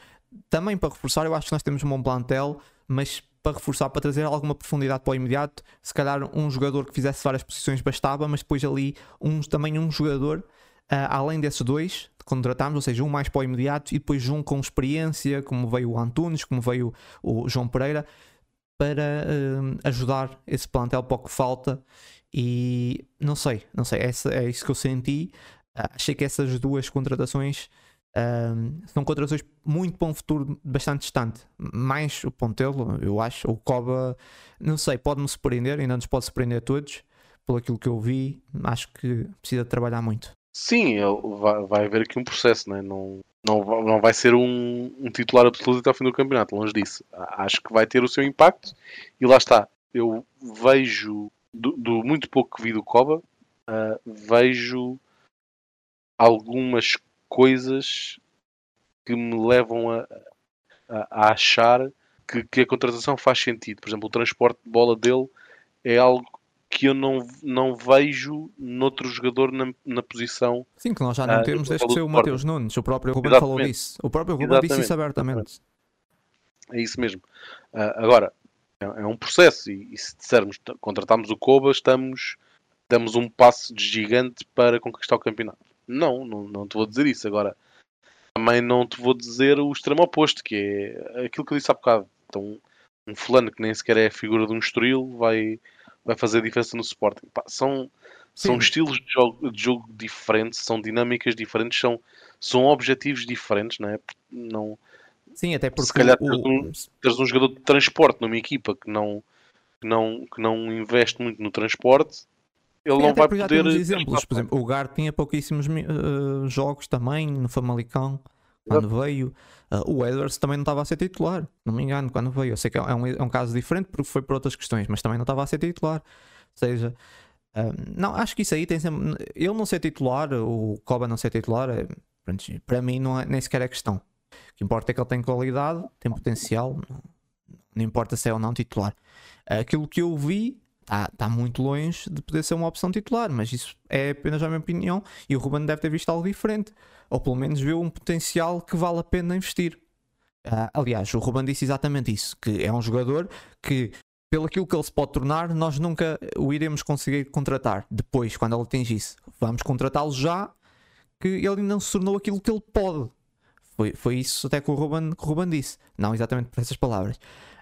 também para reforçar. Eu acho que nós temos um bom plantel, mas para reforçar, para trazer alguma profundidade para o imediato, se calhar um jogador que fizesse várias posições bastava, mas depois ali um, também um jogador, uh, além desses dois contratámos, ou seja, um mais para o imediato e depois um com experiência, como veio o Antunes, como veio o João Pereira, para uh, ajudar esse plantel para o que falta e não sei, não sei, essa, é isso que eu senti. Uh, achei que essas duas contratações uh, são contratações muito para um futuro bastante distante. Mais o Pontelo, eu acho, o Coba, não sei, pode-me surpreender, ainda nos pode surpreender a todos, pelo aquilo que eu vi. Acho que precisa trabalhar muito. Sim, vai, vai haver aqui um processo, né? não, não, não vai ser um, um titular absoluto até ao fim do campeonato, longe disso. Acho que vai ter o seu impacto e lá está. Eu vejo do, do, muito pouco que vi do Coba, uh, vejo algumas coisas que me levam a, a, a achar que, que, a contratação faz sentido. Por exemplo, o transporte de bola dele é algo que eu não, não vejo noutro jogador na, na posição. Sim, que nós já não uh, temos desde que saiu o Mateus Nunes. O próprio Ruben falou disso. O próprio Ruben disse isso abertamente. É isso mesmo. Uh, agora, é, é um processo. E, e, se dissermos contratamos o Koba, estamos damos um passo de gigante para conquistar o campeonato. Não, não, não te vou dizer isso. Agora, também não te vou dizer o extremo oposto, que é aquilo que eu disse há bocado. Então, um fulano que nem sequer é a figura de um estoril vai, vai fazer diferença no Sporting. Pá, são, são estilos de jogo, de jogo diferentes, são dinâmicas diferentes, são, são objetivos diferentes, não é? Não, Sim, até porque. Se calhar o... um, teres um jogador de transporte numa equipa que não, que, não, que não investe muito no transporte ele Sim, não vai poder. exemplos. Por exemplo, o Gard tinha pouquíssimos eh, jogos também no Famalicão quando veio. Eh, o Edwards também não estava a ser titular, não me engano, quando veio. Eu sei que é um, é um caso diferente porque foi por outras questões, mas também não estava a ser titular. Ou seja, eh, não, acho que isso aí tem sempre. Ele não ser titular, o Coba não ser titular, é- para mim não é, nem sequer é questão. O que importa é que ele tem qualidade, tem potencial, não, importa se é ou não titular. Aquilo que eu vi está tá muito longe de poder ser uma opção titular, mas isso é apenas a minha opinião e o Ruben deve ter visto algo diferente, ou pelo menos viu um potencial que vale a pena investir. Ah, aliás, o Ruben disse exatamente isso: que é um jogador que, pelo aquilo que ele se pode tornar, nós nunca o iremos conseguir contratar depois, quando ele atingisse. Vamos contratá-lo já, que ele não se tornou aquilo que ele pode. Foi, foi isso até que o, Ruben, que o Ruben disse, não exatamente por essas palavras.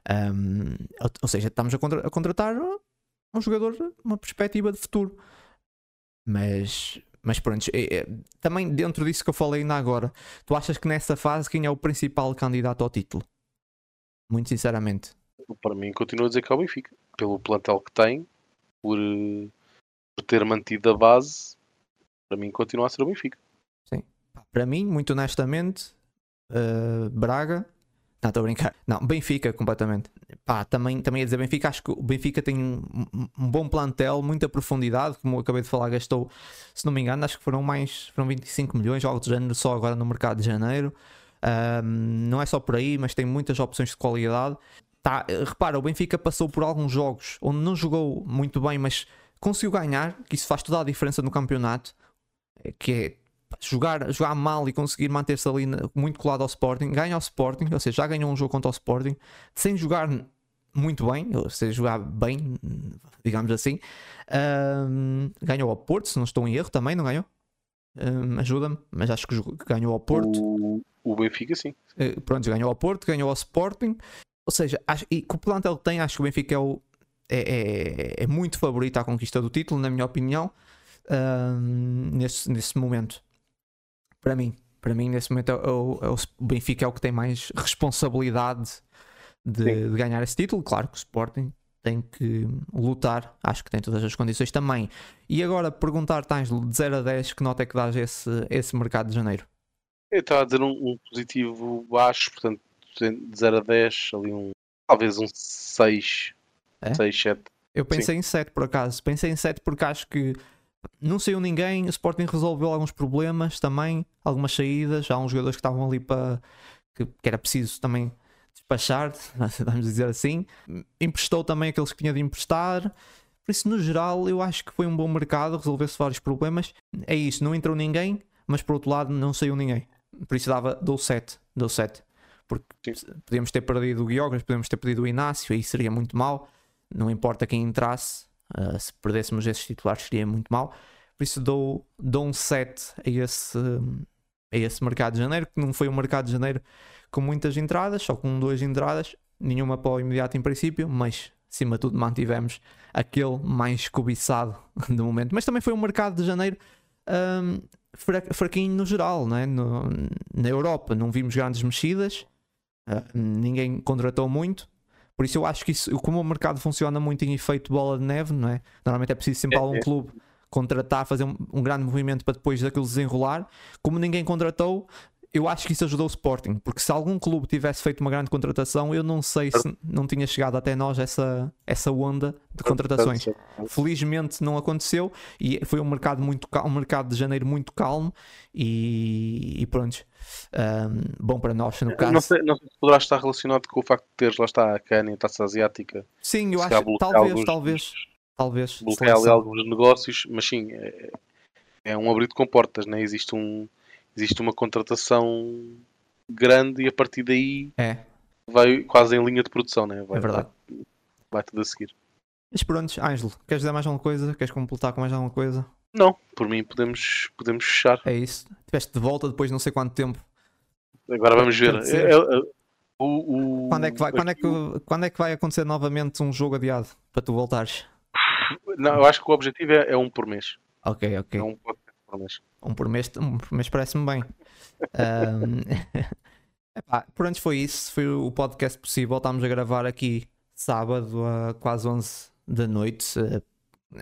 Ahm, ou, ou seja, estamos a, contra- a contratar um jogador, uma perspectiva de futuro. Mas, mas pronto, é- é- também dentro disso que eu falei ainda agora, tu achas que nessa fase quem é o principal candidato ao título? Muito sinceramente. Para mim, continuo a dizer que é o Benfica. Pelo plantel que tem, por, por ter mantido a base, para mim continua a ser o Benfica. Pá, Para mim, muito honestamente, uh, Braga. Não, estou a brincar. Não, Benfica, completamente. Pá, também, também a dizer Benfica, acho que o Benfica tem um, um- um bom plantel, muita profundidade, como eu acabei de falar, gastou, se não me engano, acho que foram mais, foram 25 milhões, algo do género, só agora no mercado de janeiro. Ahm, não é só por aí, mas tem muitas opções de qualidade. Tá, eh, repara, o Benfica passou por alguns jogos onde não jogou muito bem, mas conseguiu ganhar, que isso faz toda a diferença no campeonato, eh, que é jogar, jogar mal e conseguir manter-se ali muito colado ao Sporting, ganha ao Sporting, ou seja, já ganhou um jogo contra o Sporting, sem jogar muito bem, ou seja, jogar bem, digamos assim. Ahm, ganhou ao Porto, se não estou em erro, também, não ganhou? Ahm, Ajuda-me, mas acho que ganhou ao Porto. O, o Benfica, sim. Eh, pronto, ganhou ao Porto, ganhou ao Sporting. Ou seja, acho, e com o plantel que tem, acho que o Benfica é, o, é, é, é muito favorito à conquista do título, na minha opinião, ahm, nesse, nesse momento. Para mim, para mim, nesse momento, é o, é o Benfica é o que tem mais responsabilidade de, Sim. de ganhar esse título. Claro que o Sporting tem que lutar, acho que tem todas as condições também. E agora perguntar, Tângelo, de 0 a 10, que nota é que dás esse, esse mercado de janeiro? Eu estava a dizer um, um positivo baixo, portanto, de 0 a 10, ali um. Talvez um 6. É? 6, 7. Eu pensei em 7 por acaso. Pensei em 7 porque acho que não saiu ninguém. O Sporting resolveu alguns problemas também, algumas saídas. Há uns jogadores que estavam ali para que, que era preciso também despachar, vamos dizer assim. Emprestou também aqueles que tinha de emprestar. Por isso, no geral, eu acho que foi um bom mercado, resolveu-se vários problemas. É isso, não entrou ninguém, mas por outro lado, não saiu ninguém. Por isso dava, dou 7. Dou 7. Porque podíamos ter perdido o Guiogras, podíamos ter perdido o Inácio, aí seria muito mal. Não importa quem entrasse, uh, se perdêssemos esses titulares seria muito mal. Por isso dou, dou um 7 a esse, a esse mercado de janeiro, que não foi um mercado de janeiro com muitas entradas, só com duas entradas, nenhuma para o imediato em princípio, mas acima de tudo mantivemos aquele mais cobiçado do momento. Mas também foi um mercado de janeiro um, fra- fraquinho no geral, não é? No- na Europa não vimos grandes mexidas, uh, ninguém contratou muito. Por isso eu acho que isso, como o mercado funciona muito em efeito bola de neve, não é? Normalmente é preciso sempre É, algum é. clube contratar, fazer um, um grande movimento para depois daquilo desenrolar. Como ninguém contratou, eu acho que isso ajudou o Sporting, porque se algum clube tivesse feito uma grande contratação, eu não sei se não tinha chegado até nós essa, essa onda de contratações. Felizmente não aconteceu e foi um mercado muito cal- um mercado de janeiro muito calmo e, e pronto. Ahm, bom para nós no caso. Não sei, não sei se poderá estar relacionado com o facto de teres lá está a e a Taça Asiática. Sim, eu acho bloquear talvez, alguns- talvez, talvez. bloquear ali seleção. alguns negócios, mas sim, é, é um abrir de comportas, né? existe, um, existe uma contratação grande e a partir daí É, vai quase em linha de produção, né? vai, é verdade. vai, vai tudo a seguir. Mas pronto, Ângelo, queres dizer mais alguma coisa? Queres completar com mais alguma coisa? Não, por mim podemos, podemos fechar. É isso. Estiveste de volta depois de não sei quanto tempo. Agora vamos ver. É- é- o, o- Quando é que vai, quando é que, quando é que vai acontecer novamente um jogo adiado para tu voltares? Não, eu acho que o objetivo é, um por mês. Ok, ok. É um por mês. Um por mês, um por mês parece-me bem. Ahm, epá, pronto, foi isso. Foi o podcast possível. Estamos a gravar aqui sábado a quase 11 da noite. eh,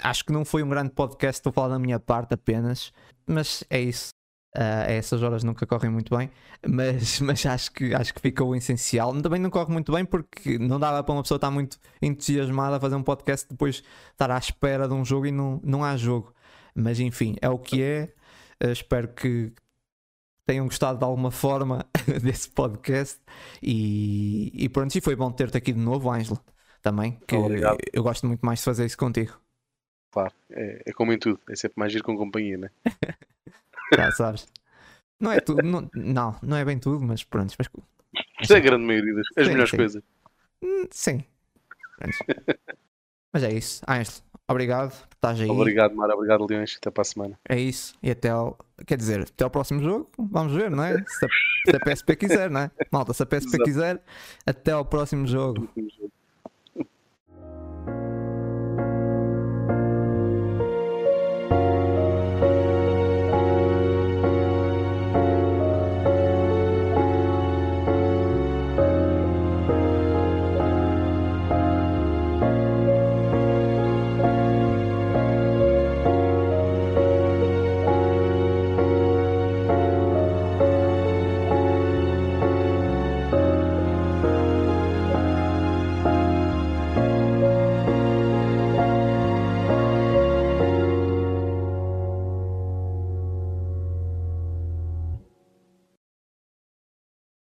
acho que não foi um grande podcast, estou a falar da minha parte apenas, mas é isso. Uh, essas horas nunca correm muito bem, mas, mas acho, que, acho que ficou essencial. Também não corre muito bem porque não dava para uma pessoa estar muito entusiasmada a fazer um podcast depois estar à espera de um jogo e não, não há jogo. Mas enfim, é o que é. Uh, espero que tenham gostado de alguma forma desse podcast e, e pronto, e foi bom ter-te aqui de novo, Ângelo, também, que Obrigado. eu gosto muito mais de fazer isso contigo. Claro, é, é como em tudo, é sempre mais giro com companhia, né? Já sabes. Não é tudo, não, não, não é bem tudo, mas pronto. Mas, Isso é a grande maioria das as Sim, melhores sim. coisas. Hum, sim. Mas é isso. Ângelo, obrigado por estás aí. Obrigado, Mara. Obrigado, Leões. Até para a semana. É isso. E até ao. Quer dizer, até ao próximo jogo. Vamos ver, não é? Se a, se a PSP quiser, não é? Malta, se a PSP Exato. quiser, até ao próximo jogo.